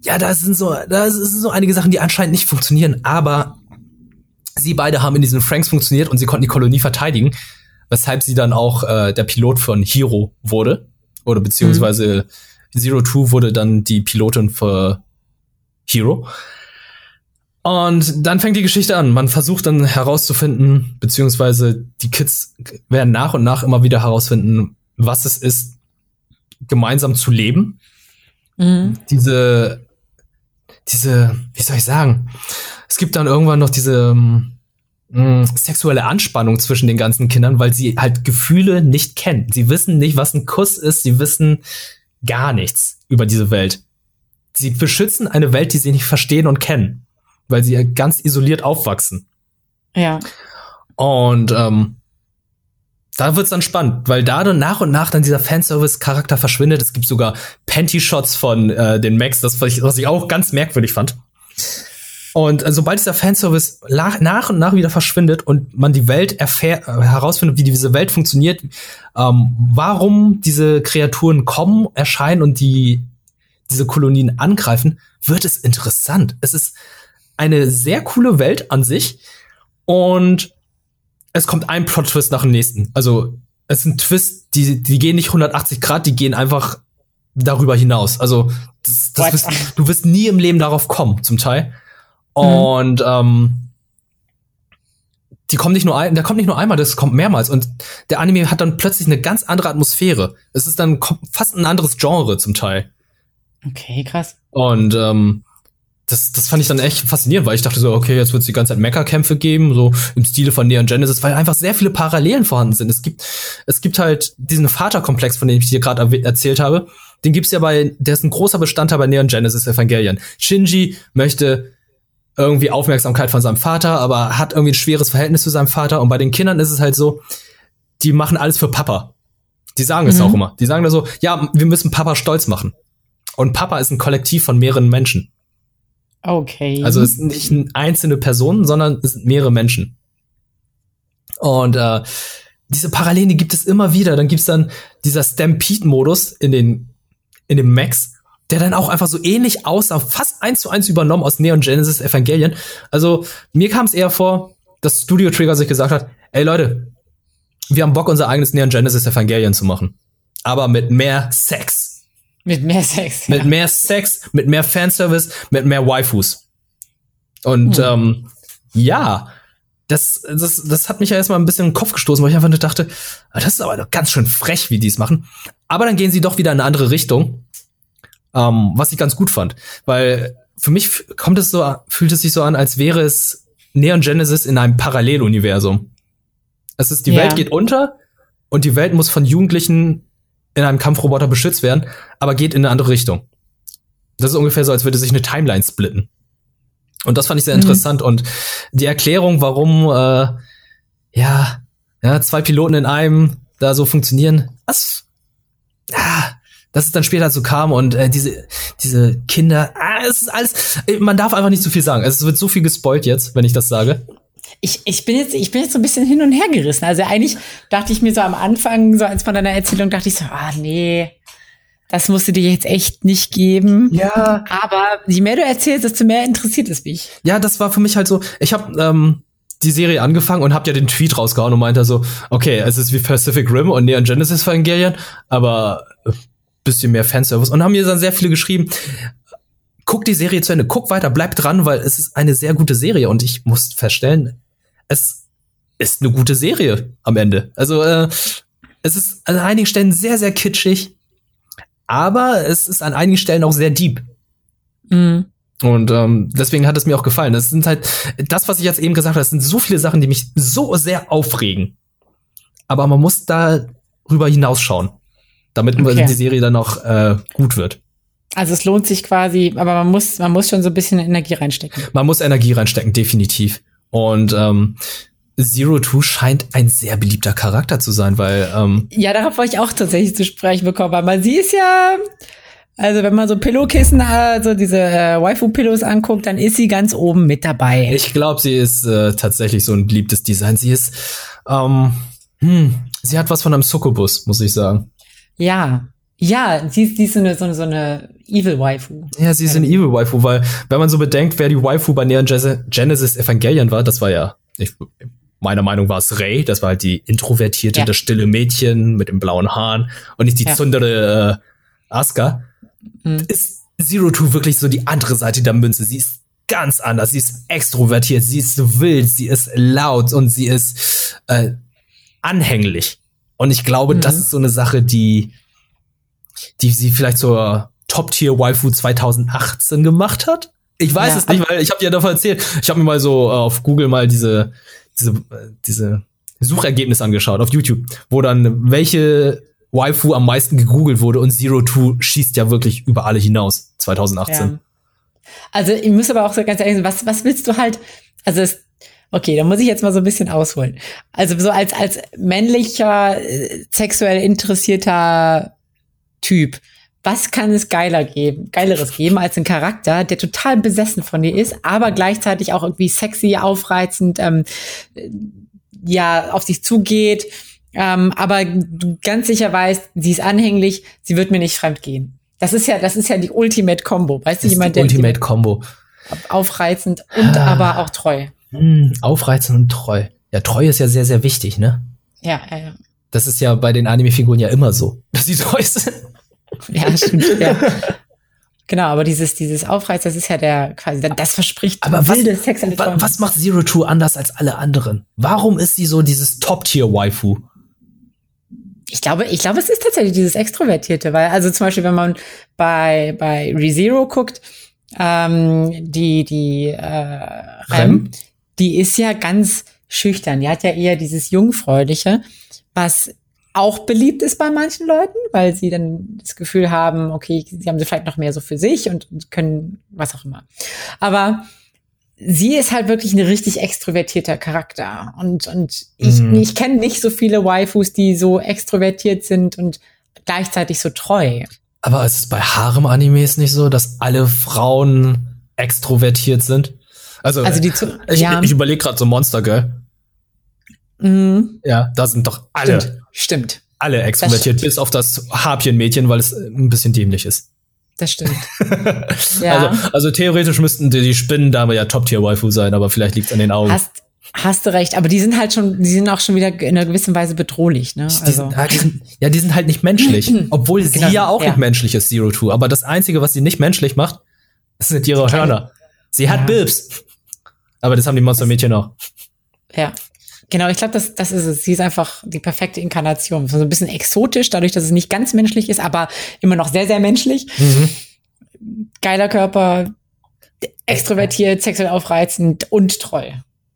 ja, da sind so, da sind so einige Sachen, die anscheinend nicht funktionieren, aber sie beide haben in diesen Franks funktioniert und sie konnten die Kolonie verteidigen, weshalb sie dann auch äh, der Pilot von Hero wurde. Oder beziehungsweise mhm. Zero Two wurde dann die Pilotin für Hero. Und dann fängt die Geschichte an. Man versucht dann herauszufinden, beziehungsweise die Kids werden nach und nach immer wieder herausfinden, was es ist, gemeinsam zu leben. Mhm. Diese, diese, wie soll ich sagen? Es gibt dann irgendwann noch diese mh, mm, sexuelle Anspannung zwischen den ganzen Kindern, weil sie halt Gefühle nicht kennen. Sie wissen nicht, was ein Kuss ist. Sie wissen gar nichts über diese Welt. Sie beschützen eine Welt, die sie nicht verstehen und kennen weil sie ja ganz isoliert aufwachsen. Ja. Und ähm, da wird's dann spannend, weil da dann nach und nach dann dieser Fanservice-Charakter verschwindet. Es gibt sogar Panty-Shots von äh, den Max, das was ich, was ich auch ganz merkwürdig fand. Und äh, sobald dieser Fanservice nach und nach wieder verschwindet und man die Welt erfährt, äh, herausfindet, wie diese Welt funktioniert, ähm, warum diese Kreaturen kommen, erscheinen und die diese Kolonien angreifen, wird es interessant. Es ist eine sehr coole Welt an sich und es kommt ein Plot-Twist nach dem nächsten. Also es sind Twists, die, die gehen nicht 180 Grad, die gehen einfach darüber hinaus. Also das, das wirst, du wirst nie im Leben darauf kommen, zum Teil. Mhm. Und ähm, die kommen nicht nur ein, der kommt nicht nur einmal, das kommt mehrmals. Und der Anime hat dann plötzlich eine ganz andere Atmosphäre. Es ist dann fast ein anderes Genre zum Teil. Okay, krass. Und ähm, das, das fand ich dann echt faszinierend, weil ich dachte so, okay, jetzt wird es die ganze Zeit Mecha-Kämpfe geben, so im Stile von Neon Genesis, weil einfach sehr viele Parallelen vorhanden sind. Es gibt, es gibt halt diesen Vaterkomplex, von dem ich dir gerade erzählt habe. Den gibt's ja bei, der ist ein großer Bestandteil bei Neon Genesis Evangelion. Shinji möchte irgendwie Aufmerksamkeit von seinem Vater, aber hat irgendwie ein schweres Verhältnis zu seinem Vater. Und bei den Kindern ist es halt so, die machen alles für Papa. Die sagen mhm. es auch immer. Die sagen da so, ja, wir müssen Papa stolz machen. Und Papa ist ein Kollektiv von mehreren Menschen. Okay. Also es sind nicht einzelne Personen, sondern es sind mehrere Menschen. Und äh, diese Parallelen die gibt es immer wieder. Dann gibt's dann dieser Stampede-Modus in den in dem Max, der dann auch einfach so ähnlich aussah, fast eins zu eins übernommen aus Neon Genesis Evangelion. Also mir kam es eher vor, dass Studio Trigger sich gesagt hat, ey Leute, wir haben Bock, unser eigenes Neon Genesis Evangelion zu machen. Aber mit mehr Sex. Mit mehr Sex. Ja. Mit mehr Sex, mit mehr Fanservice, mit mehr Waifus. Und hm. ähm, ja, das, das, das hat mich ja erstmal ein bisschen in den Kopf gestoßen, weil ich einfach nur dachte, ah, das ist aber doch ganz schön frech, wie die es machen. Aber dann gehen sie doch wieder in eine andere Richtung, ähm, was ich ganz gut fand. Weil für mich kommt es so, fühlt es sich so an, als wäre es Neon Genesis in einem Paralleluniversum. Es ist, die ja. Welt geht unter und die Welt muss von Jugendlichen in einem Kampfroboter beschützt werden, aber geht in eine andere Richtung. Das ist ungefähr so, als würde sich eine Timeline splitten. Und das fand ich sehr mhm. interessant. Und die Erklärung, warum äh, ja, ja, zwei Piloten in einem da so funktionieren, das, ja, dass es dann später so kam und äh, diese, diese Kinder, ah, es ist alles, man darf einfach nicht zu viel sagen. Es wird so viel gespoilt jetzt, wenn ich das sage. Ich, ich bin jetzt, ich bin jetzt so ein bisschen hin und her gerissen. Also eigentlich dachte ich mir so am Anfang, so als von deiner Erzählung, dachte ich so, ah, nee, das musst du dir jetzt echt nicht geben. Ja. Aber je mehr du erzählst, desto mehr interessiert es mich. Ja, das war für mich halt so, ich habe ähm, die Serie angefangen und hab ja den Tweet rausgehauen und meinte so, okay, es ist wie Pacific Rim und Neon Genesis Evangelion, aber äh, bisschen mehr Fanservice. Und haben mir dann sehr viele geschrieben, guck die Serie zu Ende, guck weiter, bleib dran, weil es ist eine sehr gute Serie und ich muss feststellen, es ist eine gute Serie am Ende. Also äh, es ist an einigen Stellen sehr, sehr kitschig, aber es ist an einigen Stellen auch sehr deep. Mhm. Und ähm, deswegen hat es mir auch gefallen. Das sind halt das, was ich jetzt eben gesagt habe, das sind so viele Sachen, die mich so sehr aufregen. Aber man muss da rüber hinausschauen, damit okay. die Serie dann auch äh, gut wird. Also es lohnt sich quasi, aber man muss, man muss schon so ein bisschen Energie reinstecken. Man muss Energie reinstecken, definitiv. Und ähm, Zero Two scheint ein sehr beliebter Charakter zu sein, weil ähm, ja, darauf wollte ich auch tatsächlich zu sprechen bekommen, weil sie ist ja also wenn man so Pillowkissen, also diese äh, Waifu-Pillows anguckt, dann ist sie ganz oben mit dabei. Ich glaube, sie ist äh, tatsächlich so ein beliebtes Design. Sie ist, ähm, hm, sie hat was von einem Succubus, muss ich sagen. Ja, ja, sie ist, sie ist so eine, so eine, so eine Evil Waifu. Ja, sie ist eine Evil Waifu, weil wenn man so bedenkt, wer die Waifu bei Neon Genesis Evangelion war, das war ja, ich, meiner Meinung war es Rey, das war halt die introvertierte, ja. das stille Mädchen mit den blauen Haaren und nicht die ja. zundere äh, Asuka mhm. ist Zero Two wirklich so die andere Seite der Münze. Sie ist ganz anders. Sie ist extrovertiert, sie ist wild, sie ist laut und sie ist äh, anhänglich. Und ich glaube, mhm. das ist so eine Sache, die, die sie vielleicht zur Top-Tier-Waifu 2018 gemacht hat. Ich weiß ja. es nicht, weil ich habe dir davon erzählt. Ich habe mir mal so äh, auf Google mal diese diese äh, diese Suchergebnisse angeschaut auf YouTube, wo dann welche Waifu am meisten gegoogelt wurde und Zero Two schießt ja wirklich über alle hinaus 2018. Ja. Also ich muss aber auch so ganz ehrlich sagen, was, was willst du halt, also es, okay, da muss ich jetzt mal so ein bisschen ausholen. Also so als, als männlicher, äh, sexuell interessierter Typ, was kann es geiler geben, geileres geben als ein Charakter, der total besessen von dir ist, aber gleichzeitig auch irgendwie sexy, aufreizend, ähm, ja, auf sich zugeht, ähm, aber du ganz sicher weißt, sie ist anhänglich, sie wird mir nicht fremd gehen. Das ist ja, das ist ja die Ultimate Combo, weißt du, jemand, der Ultimate Combo. Aufreizend und ah. aber auch treu. Hm, aufreizend und treu. Ja, treu ist ja sehr, sehr wichtig, ne? Ja, ja, ja. Das ist ja bei den Anime-Figuren ja immer so, dass sie treu sind. Ja, stimmt, ja. Genau, aber dieses, dieses Aufreiz, das ist ja der quasi, das verspricht aber wilde was, sexuelle Was, was macht Zero Two anders als alle anderen? Warum ist sie so dieses Top-Tier-Waifu? Ich glaube, ich glaube, es ist tatsächlich dieses Extrovertierte, weil, also zum Beispiel, wenn man bei, bei ReZero guckt, ähm, die, die äh, Rem, Rem, die ist ja ganz schüchtern. Die hat ja eher dieses Jungfräuliche, was auch beliebt ist bei manchen Leuten, weil sie dann das Gefühl haben, okay, sie haben sie vielleicht noch mehr so für sich und können was auch immer. Aber sie ist halt wirklich ein richtig extrovertierter Charakter. Und, und ich, mhm. ich kenne nicht so viele Waifus, die so extrovertiert sind und gleichzeitig so treu. Aber ist es bei Harem-Animes nicht so, dass alle Frauen extrovertiert sind? Also, also die zu, ich, ja. ich überlege gerade so Monster Girl. Mhm. Ja, da sind doch alle. Stimmt. Stimmt. Alle extrovertiert, bis auf das Harpien-Mädchen, weil es ein bisschen dämlich ist. Das stimmt. ja. also, also theoretisch müssten die, die Spinnendame ja Top-Tier-Waifu sein, aber vielleicht liegt es an den Augen. Hast, hast du recht, aber die sind halt schon, die sind auch schon wieder in einer gewissen Weise bedrohlich, ne? Die, also. sind, die sind, ja, die sind halt nicht menschlich. obwohl sie genau, ja auch ja. nicht menschlich ist, Zero Two. Aber das Einzige, was sie nicht menschlich macht, sind ihre Hörner. Sie hat ja. Bilbs. Aber das haben die Monstermädchen auch. Ja. Genau, ich glaube, das, das ist es. Sie ist einfach die perfekte Inkarnation. So ein bisschen exotisch, dadurch, dass es nicht ganz menschlich ist, aber immer noch sehr, sehr menschlich. Mhm. Geiler Körper, extrovertiert, sexuell aufreizend und treu.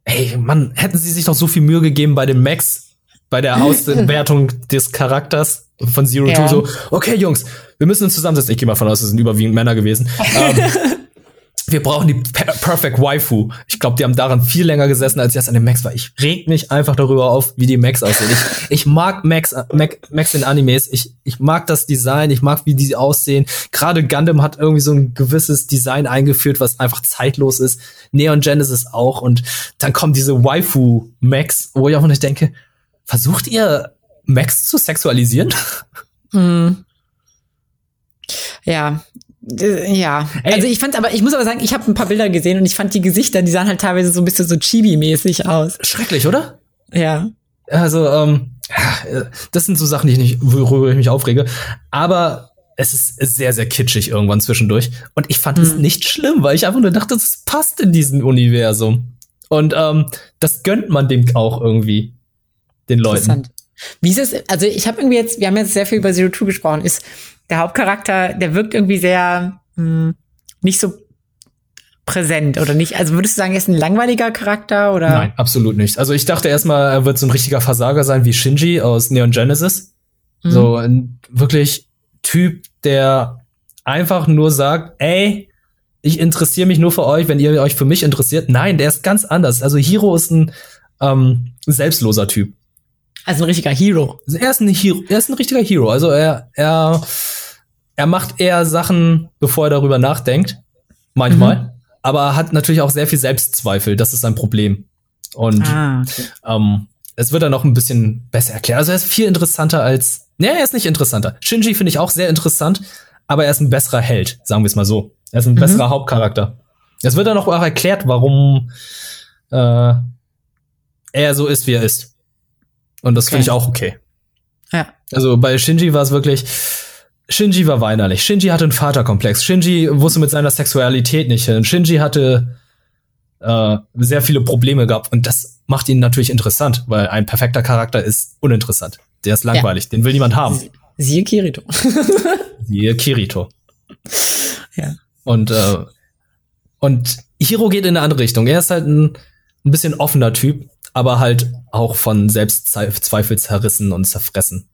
Ey, Mann, hätten sie sich doch so viel Mühe gegeben bei dem Max, bei der Auswertung des Charakters von Zero ja. Two. So, okay, Jungs, wir müssen uns zusammensetzen. Ich gehe mal von aus, es sind überwiegend Männer gewesen. ähm, wir brauchen die per Perfect Waifu. Ich glaube, die haben daran viel länger gesessen, als jetzt an den Max war. Ich reg mich einfach darüber auf, wie die Max aussehen. Ich, ich mag Max, Max, Max in Animes. Ich, ich mag das Design. Ich mag, wie die aussehen. Gerade Gundam hat irgendwie so ein gewisses Design eingeführt, was einfach zeitlos ist. Neon Genesis auch. Und dann kommt diese Waifu Max, wo ich auch nicht denke, versucht ihr Max zu sexualisieren? Hm. Ja, Ja, Ey. also ich fand aber, ich muss aber sagen, ich habe ein paar Bilder gesehen und ich fand die Gesichter, die sahen halt teilweise so ein bisschen so chibi-mäßig aus. Schrecklich, oder? Ja. Also, ähm, ja, das sind so Sachen, die ich nicht, worüber ich mich aufrege. Aber es ist sehr, sehr kitschig irgendwann zwischendurch. Und ich fand es Hm. nicht schlimm, weil ich einfach nur dachte, das passt in diesem Universum. Und ähm, das gönnt man dem auch irgendwie, den Leuten. Interessant. Wie ist es, also ich habe irgendwie jetzt, wir haben jetzt sehr viel über Zero Two gesprochen, ist der Hauptcharakter, der wirkt irgendwie sehr mh, nicht so präsent oder nicht? Also würdest du sagen, er ist ein langweiliger Charakter oder? Nein, absolut nicht. Also ich dachte erstmal, er wird so ein richtiger Versager sein wie Shinji aus Neon Genesis. Mhm. So ein wirklich Typ, der einfach nur sagt, ey, ich interessiere mich nur für euch, wenn ihr euch für mich interessiert. Nein, der ist ganz anders. Also Hiro ist ein ähm, selbstloser Typ. Also ein richtiger Hero. Er ist ein Hero, er ist ein richtiger Hero. Also er, er, er macht eher Sachen, bevor er darüber nachdenkt. Manchmal. Aber hat natürlich auch sehr viel Selbstzweifel. Das ist sein Problem. Und Ah, okay. ähm, es wird dann noch ein bisschen besser erklärt. Also er ist viel interessanter als. Nee, er ist nicht interessanter. Shinji finde ich auch sehr interessant, aber er ist ein besserer Held, sagen wir es mal so. Er ist ein Mhm. besserer Hauptcharakter. Es wird dann noch auch erklärt, warum äh, er so ist, wie er ist. Und das Okay. finde ich auch okay. Ja. Also bei Shinji war es wirklich. Shinji war weinerlich. Shinji hatte einen Vaterkomplex. Shinji wusste mit seiner Sexualität nicht hin. Shinji hatte äh, sehr viele Probleme gehabt. Und das macht ihn natürlich interessant, weil ein perfekter Charakter ist uninteressant. Der ist langweilig. Den will niemand haben. Sie- Siehe Kirito. Siehe Kirito. ja. Und, äh, und Hiro geht in eine andere Richtung. Er ist halt ein, ein bisschen offener Typ, aber halt auch von Selbstzweifel zerrissen und zerfressen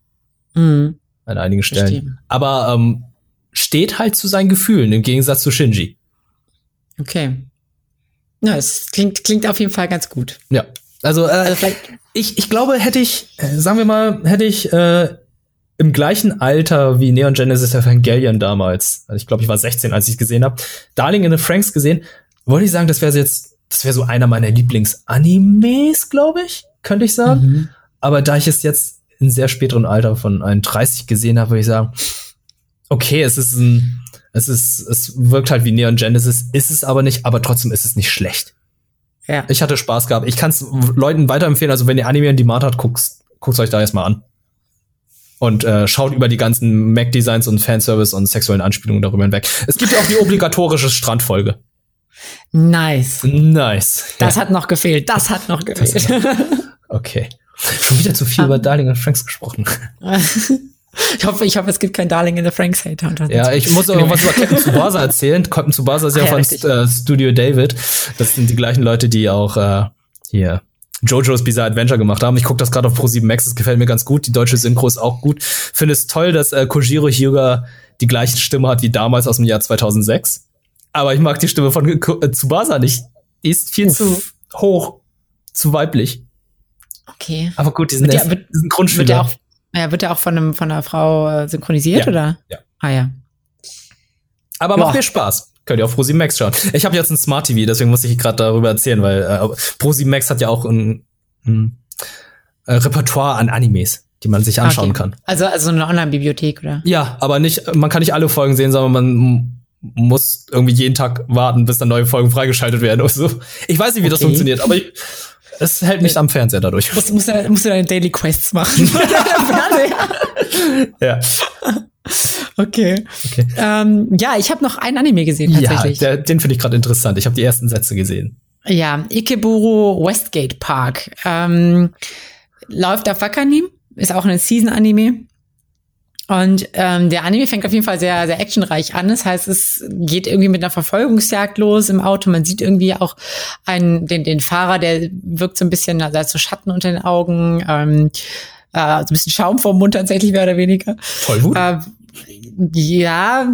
Mhm. An einigen Stellen. Verstehe. Aber ähm, steht halt zu seinen Gefühlen, im Gegensatz zu Shinji. Okay. Ja, es klingt, klingt auf jeden Fall ganz gut. Ja. Also, äh, Also ich, ich glaube, hätte ich, äh, sagen wir mal, hätte ich äh, im gleichen Alter wie Neon Genesis Evangelion damals, also ich glaube, ich war 16, als ich es gesehen habe, Darling in the Franks gesehen, wollte ich sagen, das wäre jetzt, das wäre so einer meiner Lieblings-Animes, glaube ich, könnte ich sagen. Mhm. Aber da ich es jetzt in sehr späteren Alter von 31 gesehen habe, würde ich sagen, okay, es ist ein, es ist, es wirkt halt wie Neon Genesis, ist es aber nicht, aber trotzdem ist es nicht schlecht. ja. Ich hatte Spaß gehabt. Ich kann es Leuten weiterempfehlen. Also wenn ihr Anime on Demand habt, guckt guckt euch da erstmal an. Und äh, schaut über die ganzen Mac-Designs und Fanservice und sexuellen Anspielungen darüber hinweg. Es gibt ja auch die obligatorische Strandfolge. Nice. Nice. Das ja, hat noch gefehlt. Das hat noch gefehlt. okay. Schon wieder zu viel über Darling und Franks gesprochen. ich hoffe, ich hoffe, es gibt kein Darling in the Franks Hater. Ja, ich muss auch noch was über Captain Tsubasa erzählen. Captain Tsubasa ist ja, Ah, ja, von richtig. äh, Studio David. Das sind die gleichen Leute, die auch äh, hier JoJo's Bizarre Adventure gemacht haben. Ich gucke das gerade auf Pro7 Max, das gefällt mir ganz gut. Die deutsche Synchro ist auch gut. Finde es toll, dass äh, Kojiro Hyuga die gleiche Stimme hat wie damals aus dem Jahr 2006. Aber ich mag die Stimme von äh, Tsubasa nicht. Die ist viel Uff. zu hoch, zu weiblich. Okay. Aber gut, die sind, Wird der- erst, wird- die sind Grundschüler. Wird er auch, ja, wird er auch von, einem, von einer Frau äh, synchronisiert, Ja, oder? ja. Ah ja. Aber Ja. macht mir Spaß. Könnt ihr auf Pro7 Max schauen. Ich habe jetzt ein Smart TV, deswegen muss ich gerade darüber erzählen, weil äh, Pro7 Max hat ja auch ein, ein äh, Repertoire an Animes, die man sich anschauen Okay. kann. Also, also eine Online-Bibliothek, oder? Ja, aber nicht, man kann nicht alle Folgen sehen, sondern man muss irgendwie jeden Tag warten, bis dann neue Folgen freigeschaltet werden oder so. Ich weiß nicht, wie das Okay. funktioniert, aber ich, es hält mich am Fernseher dadurch. Musst, musst, du, musst du deine Daily Quests machen. ja. okay. Okay. Ähm, ja, ich habe noch einen Anime gesehen, Ja, tatsächlich. der, den finde ich gerade interessant. Ich habe die ersten Sätze gesehen. Ja, Ikeburo Westgate Park. Ähm, läuft auf Wakanim, ist auch ein Season-Anime. Und ähm, der Anime fängt auf jeden Fall sehr, sehr actionreich an. Das heißt, es geht irgendwie mit einer Verfolgungsjagd los im Auto. Man sieht irgendwie auch einen, den, den Fahrer, der wirkt so ein bisschen, also hat so Schatten unter den Augen, ähm, äh, so ein bisschen Schaum vom Mund tatsächlich, mehr oder weniger. Voll gut. Äh, Ja,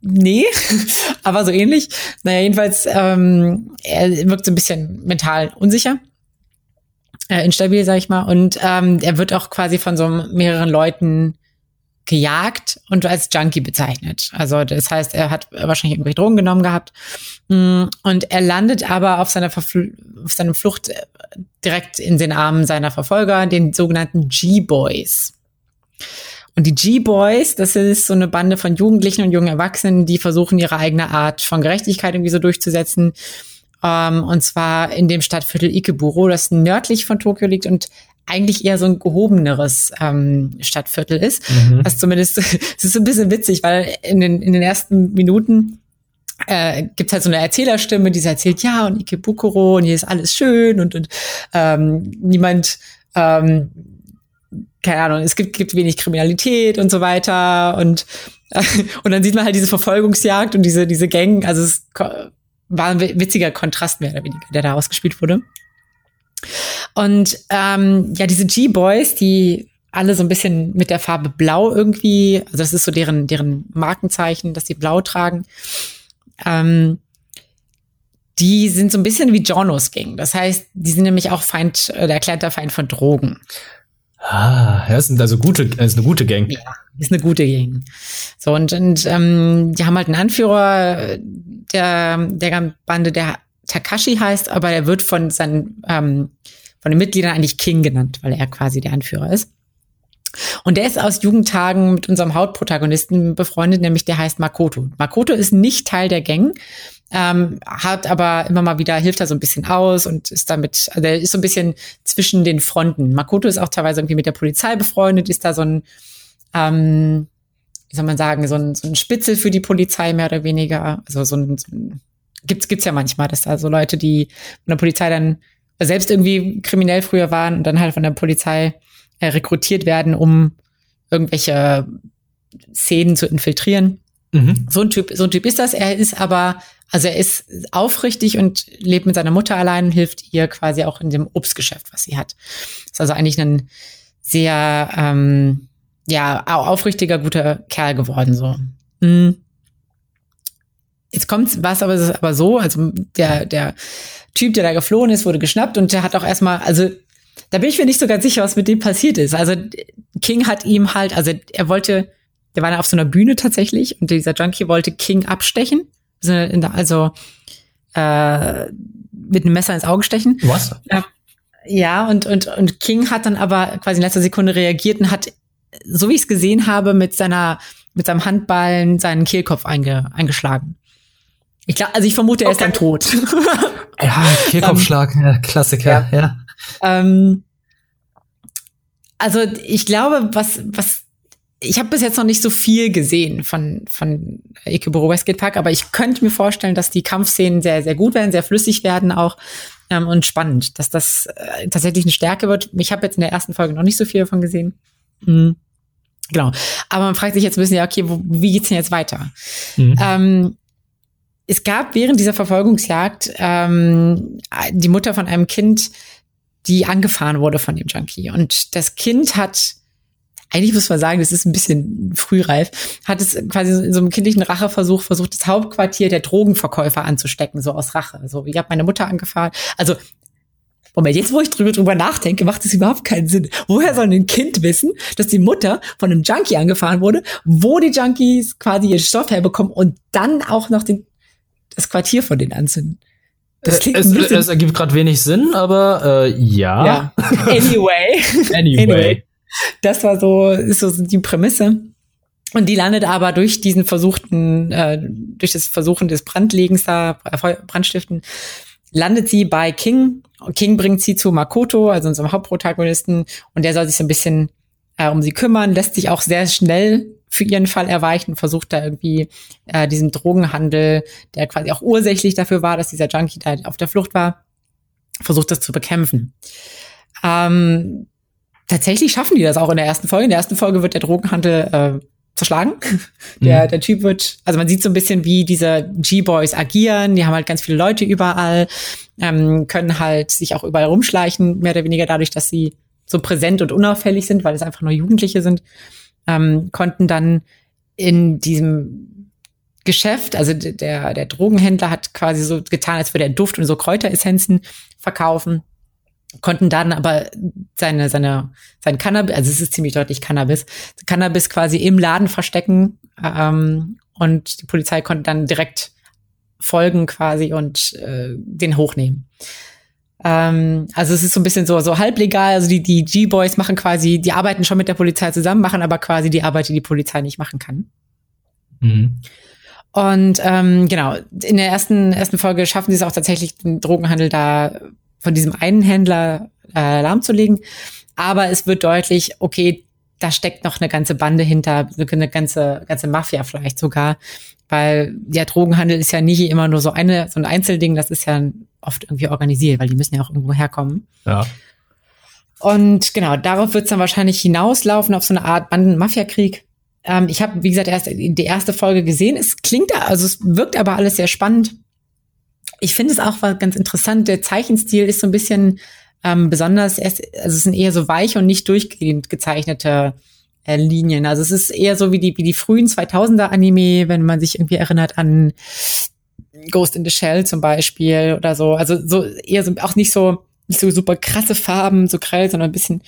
nee, aber so ähnlich. Naja, jedenfalls, ähm, er wirkt so ein bisschen mental unsicher. Äh, instabil, sag ich mal. Und ähm, er wird auch quasi von so mehreren Leuten gejagt und als Junkie bezeichnet. Also das heißt, er hat wahrscheinlich irgendwelche Drogen genommen gehabt. Mm, und er landet aber auf seiner, Verfl auf seiner Flucht äh, direkt in den Armen seiner Verfolger, den sogenannten G-Boys. Und die G-Boys, das ist so eine Bande von Jugendlichen und jungen Erwachsenen, die versuchen, ihre eigene Art von Gerechtigkeit irgendwie so durchzusetzen. Ähm, und zwar in dem Stadtviertel Ikeburo, das nördlich von Tokio liegt und eigentlich eher so ein gehobeneres ähm, Stadtviertel ist. Mhm. Was zumindest, es ist so ein bisschen witzig, weil in den, in den ersten Minuten äh, gibt halt so eine Erzählerstimme, die erzählt, ja, und Ikebukuro und hier ist alles schön und, und ähm, niemand, ähm, keine Ahnung, es gibt, gibt wenig Kriminalität und so weiter und äh, und dann sieht man halt diese Verfolgungsjagd und diese, diese Gang, also es war ein witziger Kontrast mehr oder weniger, der da ausgespielt wurde. Und ähm, ja, diese G-Boys, die alle so ein bisschen mit der Farbe Blau irgendwie, also das ist so deren, deren Markenzeichen, dass sie blau tragen. Ähm, die sind so ein bisschen wie Jonos Gang. Das heißt, die sind nämlich auch Feind, äh, erklärter Feind von Drogen. Ah, ja, das sind also gute, das ist eine gute Gang. Ja, ist eine gute Gang. So, und, und ähm, die haben halt einen Anführer der, der Bande, der Takashi heißt, aber er wird von seinen ähm, von den Mitgliedern eigentlich King genannt, weil er quasi der Anführer ist. Und der ist aus Jugendtagen mit unserem Hauptprotagonisten befreundet, nämlich der heißt Makoto. Makoto ist nicht Teil der Gang, ähm, hat aber immer mal wieder, hilft da so ein bisschen aus und ist damit, also er ist so ein bisschen zwischen den Fronten. Makoto ist auch teilweise irgendwie mit der Polizei befreundet, ist da so ein, ähm, wie soll man sagen, so ein, so ein Spitzel für die Polizei mehr oder weniger. Also so ein, so ein gibt's, gibt's ja manchmal, dass da so Leute, die von der Polizei dann selbst irgendwie kriminell früher waren und dann halt von der Polizei äh, rekrutiert werden, um irgendwelche Szenen zu infiltrieren. Mhm. So ein Typ, so ein Typ ist das. Er ist aber, also er ist aufrichtig und lebt mit seiner Mutter allein und hilft ihr quasi auch in dem Obstgeschäft, was sie hat. Ist also eigentlich ein sehr, ähm, ja, aufrichtiger, guter Kerl geworden, so. Mhm. Jetzt kommt was aber, aber so, also der, der Typ, der da geflohen ist, wurde geschnappt und der hat auch erstmal, also da bin ich mir nicht so ganz sicher, was mit dem passiert ist. Also King hat ihm halt, also er wollte, der war da auf so einer Bühne tatsächlich und dieser Junkie wollte King abstechen, also, also äh, mit einem Messer ins Auge stechen. Was? Ja, und, und, und King hat dann aber quasi in letzter Sekunde reagiert und hat, so wie ich es gesehen habe, mit seiner, mit seinem Handballen seinen Kehlkopf einge, eingeschlagen. Ich glaube, also ich vermute, er okay. ist dann tot. ja, Kehlkopfschlag, um, ja, Klassiker, ja. ja. Ähm, also ich glaube, was, was, ich habe bis jetzt noch nicht so viel gesehen von, von Ikeburo Westgate Park, aber ich könnte mir vorstellen, dass die Kampfszenen sehr, sehr gut werden, sehr flüssig werden auch ähm, und spannend, dass das äh, tatsächlich eine Stärke wird. Ich habe jetzt in der ersten Folge noch nicht so viel davon gesehen. Mhm. Genau. Aber man fragt sich jetzt ein bisschen, ja, okay, wo, wie geht's denn jetzt weiter? Mhm. Ähm, es gab während dieser Verfolgungsjagd ähm, die Mutter von einem Kind, die angefahren wurde von dem Junkie. Und das Kind hat, eigentlich muss man sagen, das ist ein bisschen frühreif, hat es quasi in so einem kindlichen Racheversuch versucht, das Hauptquartier der Drogenverkäufer anzustecken, so aus Rache. So, ich habe meine Mutter angefahren. Also Moment, jetzt, wo ich drüber, drüber nachdenke, macht es überhaupt keinen Sinn. Woher soll ein Kind wissen, dass die Mutter von einem Junkie angefahren wurde, wo die Junkies quasi ihren Stoff herbekommen und dann auch noch den das Quartier von denen anzünden. Das äh, klingt es, ein es ergibt gerade wenig Sinn, aber äh, ja. ja. Anyway. anyway. anyway. Das war so, ist so die Prämisse. Und die landet aber durch diesen versuchten, äh, durch das Versuchen des Brandlegens da, äh, Brandstiften, landet sie bei King. King bringt sie zu Makoto, also unserem Hauptprotagonisten, und der soll sich so ein bisschen äh, um sie kümmern, lässt sich auch sehr schnell für ihren Fall erweichen, versucht da irgendwie äh, diesem Drogenhandel, der quasi auch ursächlich dafür war, dass dieser Junkie da auf der Flucht war, versucht das zu bekämpfen. Ähm, tatsächlich schaffen die das auch in der ersten Folge. In der ersten Folge wird der Drogenhandel äh, zerschlagen. Der, mhm. der Typ wird, also man sieht so ein bisschen, wie diese G-Boys agieren. Die haben halt ganz viele Leute überall, ähm, können halt sich auch überall rumschleichen, mehr oder weniger dadurch, dass sie so präsent und unauffällig sind, weil es einfach nur Jugendliche sind ähm, konnten dann in diesem Geschäft, also der, der Drogenhändler hat quasi so getan, als würde er Duft und so Kräuteressenzen verkaufen, konnten dann aber seine, seine, sein Cannabis, also es ist ziemlich deutlich Cannabis, Cannabis quasi im Laden verstecken ähm, und die Polizei konnte dann direkt folgen quasi und äh, den hochnehmen. Ähm, also es ist so ein bisschen so, so halblegal. Also die, die G-Boys machen quasi, die arbeiten schon mit der Polizei zusammen, machen aber quasi die Arbeit, die die Polizei nicht machen kann. Mhm. Und ähm, genau, in der ersten, ersten Folge schaffen sie es auch tatsächlich, den Drogenhandel da von diesem einen Händler äh, lahmzulegen. Aber es wird deutlich, okay, da steckt noch eine ganze Bande hinter, eine ganze, ganze Mafia vielleicht sogar. Weil der Drogenhandel ist ja nicht immer nur so eine, so ein Einzelding, das ist ja oft irgendwie organisiert, weil die müssen ja auch irgendwo herkommen. Ja. Und genau, darauf wird es dann wahrscheinlich hinauslaufen, auf so eine Art Banden-Mafia-Krieg. Ähm, ich habe, wie gesagt, erst die erste Folge gesehen. Es klingt, also es wirkt aber alles sehr spannend. Ich finde es auch ganz interessant. Der Zeichenstil ist so ein bisschen ähm, besonders. Erst, also es sind eher so weiche und nicht durchgehend gezeichnete äh, Linien. Also es ist eher so wie die, wie die frühen 2000er Anime, wenn man sich irgendwie erinnert an Ghost in the Shell zum Beispiel oder so. Also so eher so, auch nicht so, nicht so super krasse Farben, so grell, sondern ein bisschen,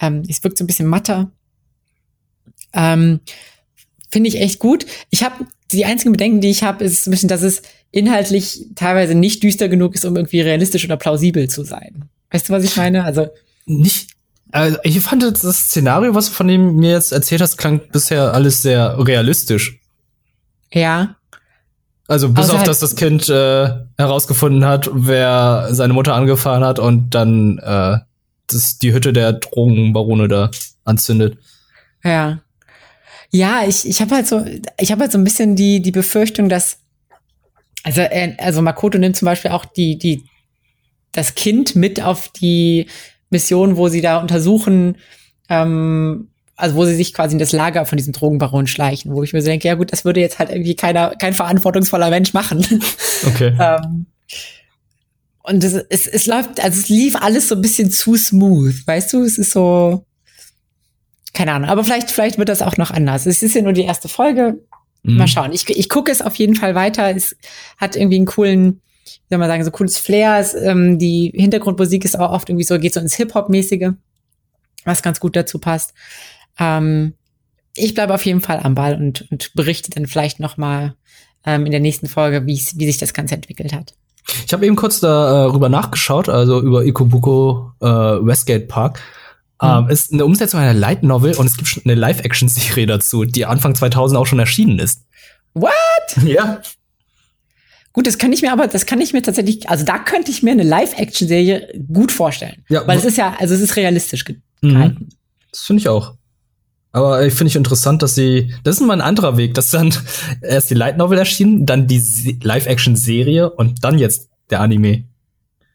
ähm, es wirkt so ein bisschen matter. Ähm, Finde ich echt gut. Ich habe die einzigen Bedenken, die ich habe, ist ein bisschen, dass es inhaltlich teilweise nicht düster genug ist, um irgendwie realistisch oder plausibel zu sein. Weißt du, was ich meine? Also nicht also ich fand das Szenario, was von dem mir jetzt erzählt hast, klang bisher alles sehr realistisch. Ja. Also bis auf, halt dass das Kind äh, herausgefunden hat, wer seine Mutter angefahren hat und dann äh, das, die Hütte der Drogenbarone da anzündet. Ja. Ja, ich, ich habe halt so, ich habe halt so ein bisschen die, die Befürchtung, dass, also, äh, also Makoto nimmt zum Beispiel auch die, die, das Kind mit auf die Mission, wo sie da untersuchen, ähm, also wo sie sich quasi in das Lager von diesem Drogenbaron schleichen, wo ich mir so denke, ja gut, das würde jetzt halt irgendwie keiner, kein verantwortungsvoller Mensch machen. Okay. ähm, und es, es, es läuft, also es lief alles so ein bisschen zu smooth, weißt du? Es ist so, keine Ahnung, aber vielleicht, vielleicht wird das auch noch anders. Es ist ja nur die erste Folge. Mhm. Mal schauen. Ich, ich gucke es auf jeden Fall weiter. Es hat irgendwie einen coolen, wie soll man sagen, so cooles Flair. Es, ähm, die Hintergrundmusik ist auch oft irgendwie so, geht so ins Hip-Hop-mäßige, was ganz gut dazu passt. Ähm, ich bleibe auf jeden Fall am Ball und, und berichte dann vielleicht noch mal ähm, in der nächsten Folge, wie sich das Ganze entwickelt hat. Ich habe eben kurz darüber äh, nachgeschaut, also über Ikobuko äh, Westgate Park. Ähm, ist eine Umsetzung einer Light Novel und es gibt schon eine Live-Action-Serie dazu, die Anfang 2000 auch schon erschienen ist. What? Ja. Gut, das kann ich mir aber, das kann ich mir tatsächlich, also da könnte ich mir eine Live-Action-Serie gut vorstellen. Ja, weil es ist ja, also es ist realistisch mhm. gehalten. Mhm. Das finde ich auch. Aber ich finde ich interessant, dass sie, das ist mal ein anderer Weg, dass dann erst die Light Novel erschien, dann die Live-Action-Serie und dann jetzt der Anime.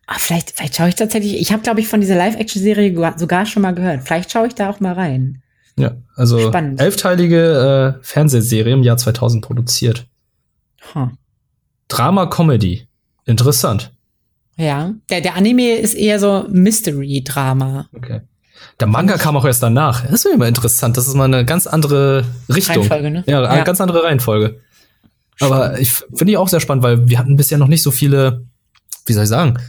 Ah, vielleicht, vielleicht schaue ich tatsächlich, ich habe, glaube ich, von dieser Live-Action-Serie sogar schon mal gehört. Vielleicht schaue ich da auch mal rein. Ja, also Spannend. elfteilige äh, Fernsehserie im Jahr 2000 produziert. Huh. Drama-Comedy. Interessant. Ja, der, der Anime ist eher so Mystery-Drama. Okay. Der Manga kam auch erst danach. Das ist immer interessant. Das ist mal eine ganz andere Richtung. Reihenfolge, ne? Ja, eine ja. ganz andere Reihenfolge. Aber ich finde ich auch sehr spannend, weil wir hatten bisher noch nicht so viele, wie soll ich sagen,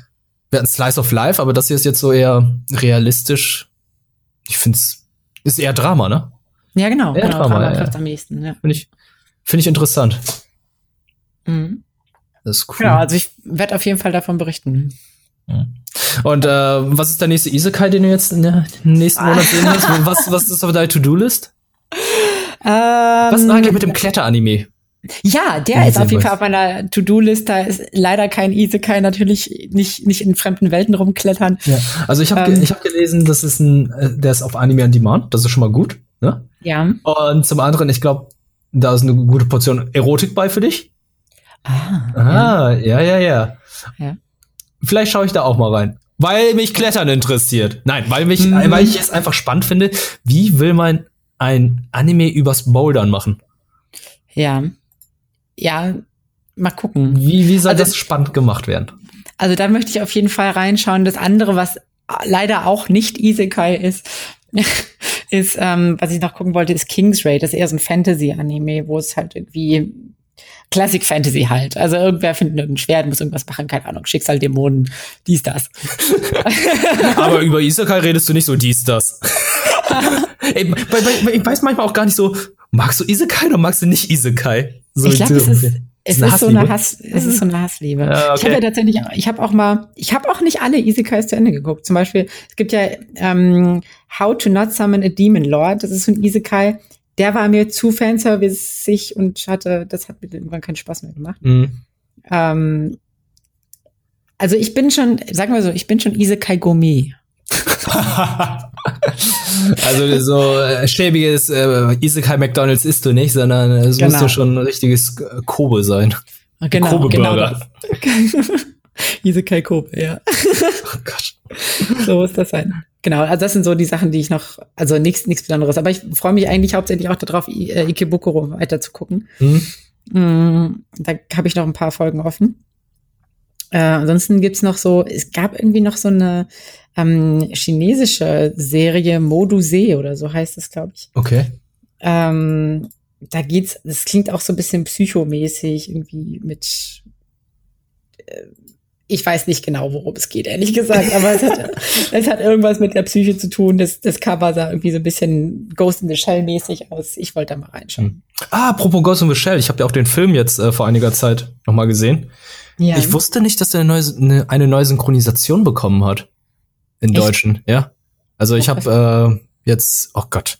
wir hatten Slice of Life, aber das hier ist jetzt so eher realistisch. Ich finde es ist eher Drama, ne? Ja, genau. Eher genau, Drama, Drama ja, am ehesten, ja. Finde ich, finde ich interessant. Mhm. Das ist cool. Ja, also ich werde auf jeden Fall davon berichten. Und äh, was ist der nächste Isekai, den du jetzt in der nächsten Monat sehen wirst? Was, was ist auf deiner To-Do-List? Ähm, was ist eigentlich mit dem Kletter-Anime? Ja, der ist auf jeden Fall auf meiner To-Do-List. Da ist leider kein Isekai, natürlich nicht, nicht in fremden Welten rumklettern. Ja. Also ich habe ähm, ich hab gelesen, das ist ein, äh, der ist auf Anime on Demand. Das ist schon mal gut. Ne? Ja. Und zum anderen, ich glaube, da ist eine gute Portion Erotik bei für dich. Ah. Ah, ja, ja, ja. ja. Vielleicht schaue ich da auch mal rein. Weil mich Klettern interessiert. Nein, weil mich, mhm. weil ich es einfach spannend finde. Wie will man ein Anime übers Bouldern machen? Ja. Ja, mal gucken. Wie, wie soll also, das spannend gemacht werden? Also da möchte ich auf jeden Fall reinschauen. Das andere, was leider auch nicht Isekai ist, ist, ähm, was ich noch gucken wollte, ist King's Raid. Das ist eher so ein Fantasy-Anime, wo es halt irgendwie Classic Fantasy halt. Also irgendwer findet irgendein Schwert, muss irgendwas machen, keine Ahnung, Schicksal, Dämonen, dies, das. Aber über Isekai redest du nicht so dies, das. Ey, bei, bei, ich weiß manchmal auch gar nicht so, magst du Isekai oder magst du nicht Isekai? So ich glaube, es ist, es ist, so eine Hass, es ist so eine Hassliebe. Ja, okay. Ich habe ja tatsächlich, ich habe auch mal, ich habe auch nicht alle Isekais zu Ende geguckt. Zum Beispiel, es gibt ja ähm, How to Not Summon a Demon Lord. Das ist so ein Isekai. Der war mir zu fanservice und hatte, das hat mir irgendwann keinen Spaß mehr gemacht. Mhm. Ähm, also ich bin schon, sagen wir so, ich bin schon Isekai Gourmet. also so äh, schäbiges äh, Isekai McDonalds isst du nicht, sondern es genau. muss ja schon ein richtiges äh, Kobe sein. Genau, Kobe genau. Isekai Kobe, ja. Oh Gott. So muss das sein. Genau, also das sind so die Sachen, die ich noch, also nichts nichts Besonderes. Aber ich freue mich eigentlich hauptsächlich auch darauf, I äh, Ikebukuro weiter zu gucken. Mhm. Mm, da habe ich noch ein paar Folgen offen. Äh, ansonsten gibt's noch so, es gab irgendwie noch so eine ähm, chinesische Serie Moduse oder so heißt es, glaube ich. Okay. Ähm, da geht's, das klingt auch so ein bisschen psychomäßig, irgendwie mit äh, ich weiß nicht genau, worum es geht, ehrlich gesagt, aber es hat, es hat irgendwas mit der Psyche zu tun. Das, das Cover sah irgendwie so ein bisschen Ghost in the Shell mäßig aus. Ich wollte da mal reinschauen. Hm. Ah, apropos Ghost in the Shell, ich habe ja auch den Film jetzt äh, vor einiger Zeit noch mal gesehen. Ja. Ich wusste nicht, dass er eine neue, eine, eine neue Synchronisation bekommen hat. In Echt? Deutschen, ja. Also ich habe äh, jetzt, oh Gott,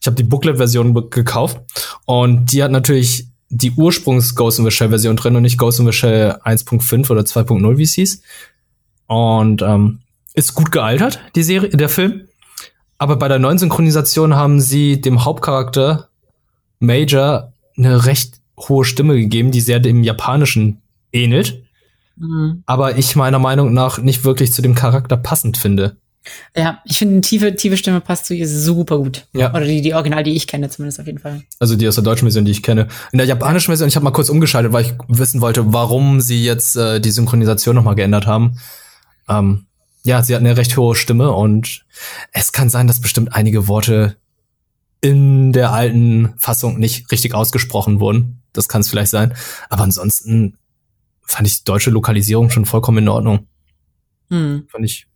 ich habe die Booklet-Version gekauft und die hat natürlich die Ursprungs Ghost in the Shell Version drin und nicht Ghost in the Shell 1.5 oder 2.0, wie es hieß. Und ähm, ist gut gealtert, die Serie, der Film. Aber bei der neuen Synchronisation haben sie dem Hauptcharakter Major eine recht hohe Stimme gegeben, die sehr dem Japanischen ähnelt. Mhm. Aber ich meiner Meinung nach nicht wirklich zu dem Charakter passend finde. Ja, ich finde, eine tiefe, tiefe Stimme passt zu ihr super gut. Ja. Oder die, die Original, die ich kenne, zumindest auf jeden Fall. Also die aus der deutschen Version, die ich kenne. In der japanischen Version, ich habe mal kurz umgeschaltet, weil ich wissen wollte, warum sie jetzt äh, die Synchronisation nochmal geändert haben. Ähm, ja, sie hat eine recht hohe Stimme und es kann sein, dass bestimmt einige Worte in der alten Fassung nicht richtig ausgesprochen wurden. Das kann es vielleicht sein. Aber ansonsten fand ich die deutsche Lokalisierung schon vollkommen in Ordnung. Hm. Fand ich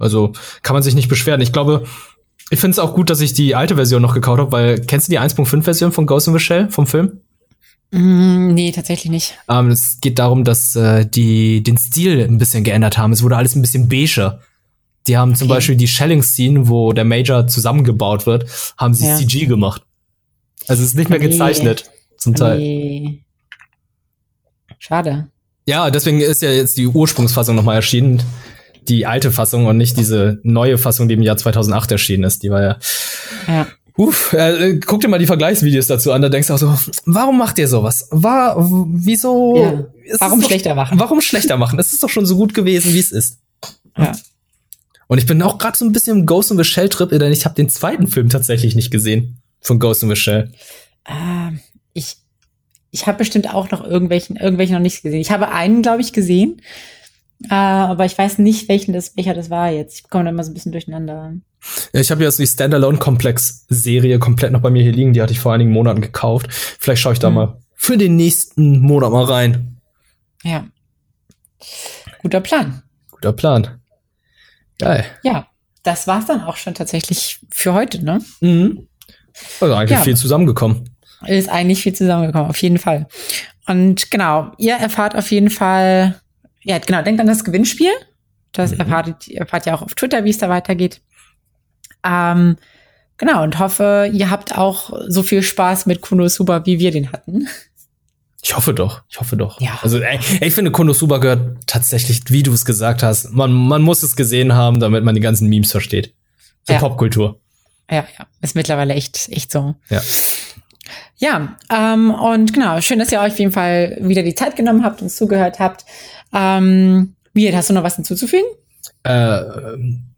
also kann man sich nicht beschweren. Ich glaube, ich finde es auch gut, dass ich die alte Version noch gekauft habe, weil kennst du die 1.5 Version von Ghost in the Shell vom Film? Mm, nee, tatsächlich nicht. Ähm, es geht darum, dass äh, die den Stil ein bisschen geändert haben. Es wurde alles ein bisschen beiger. Die haben zum Beispiel die Shelling-Scene, wo der Major zusammengebaut wird, haben sie ja. CG gemacht. Also es ist nicht mehr gezeichnet, nee. zum Teil. Nee. Schade. Ja, deswegen ist ja jetzt die Ursprungsfassung nochmal erschienen die alte Fassung und nicht diese neue Fassung, die im Jahr 2008 erschienen ist. Die war ja. Ja. Uff, äh, guck dir mal die Vergleichsvideos dazu an, da denkst du auch so, warum macht ihr sowas? War, wieso? Ja. Warum schlechter machen? Warum schlechter machen? Es ist doch schon so gut gewesen, wie es ist. Ja. Und ich bin auch gerade so ein bisschen im Ghost in the Shell Trip, denn ich habe den zweiten Film tatsächlich nicht gesehen von Ghost in the Shell. Äh, ich ich habe bestimmt auch noch irgendwelchen irgendwelchen noch nicht gesehen. Ich habe einen, glaube ich, gesehen. Äh, aber ich weiß nicht, welchen das, welcher das war jetzt. Ich komme da immer so ein bisschen durcheinander. Ja, ich habe jetzt die Standalone-Komplex-Serie komplett noch bei mir hier liegen. Die hatte ich vor einigen Monaten gekauft. Vielleicht schaue ich da hm. mal für den nächsten Monat mal rein. Ja. Guter Plan. Guter Plan. Geil. Ja, das war's dann auch schon tatsächlich für heute, ne? Mhm. Also eigentlich ja. viel zusammengekommen. Ist eigentlich viel zusammengekommen, auf jeden Fall. Und genau, ihr erfahrt auf jeden Fall ja, genau, denkt an das Gewinnspiel. Das mhm. erfahrt, erfahrt ihr auch auf Twitter, wie es da weitergeht. Ähm, genau, und hoffe, ihr habt auch so viel Spaß mit Konosuba, wie wir den hatten. Ich hoffe doch, ich hoffe doch. Ja. Also ey, ich finde, Konosuba gehört tatsächlich, wie du es gesagt hast, man, man muss es gesehen haben, damit man die ganzen Memes versteht. Zur ja. Popkultur. Ja, ja, ist mittlerweile echt, echt so. Ja. Ja, ähm, und genau, schön, dass ihr euch auf jeden Fall wieder die Zeit genommen habt, und zugehört habt. Ähm, wie, hast du noch was hinzuzufügen? Äh,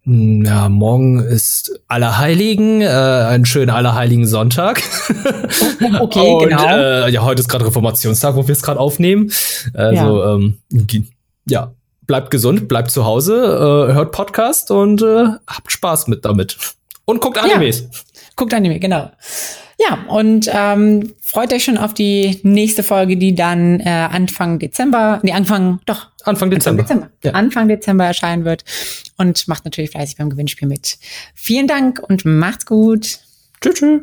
ja, morgen ist Allerheiligen, äh, einen schönen Allerheiligen Sonntag. okay, Und, genau. Äh, ja, heute ist gerade Reformationstag, wo wir es gerade aufnehmen. Also, ja. Ähm, ja, bleibt gesund, bleibt zu Hause, äh, hört Podcast und äh, habt Spaß mit damit. Und guckt Animes. Ja. Guckt Anime, genau. Ja, und ähm, freut euch schon auf die nächste Folge, die dann äh, Anfang Dezember, nee, Anfang, doch. Anfang Dezember. Anfang Dezember. Ja. Anfang Dezember erscheinen wird. Und macht natürlich fleißig beim Gewinnspiel mit. Vielen Dank und macht's gut. Tschüss. tschüss.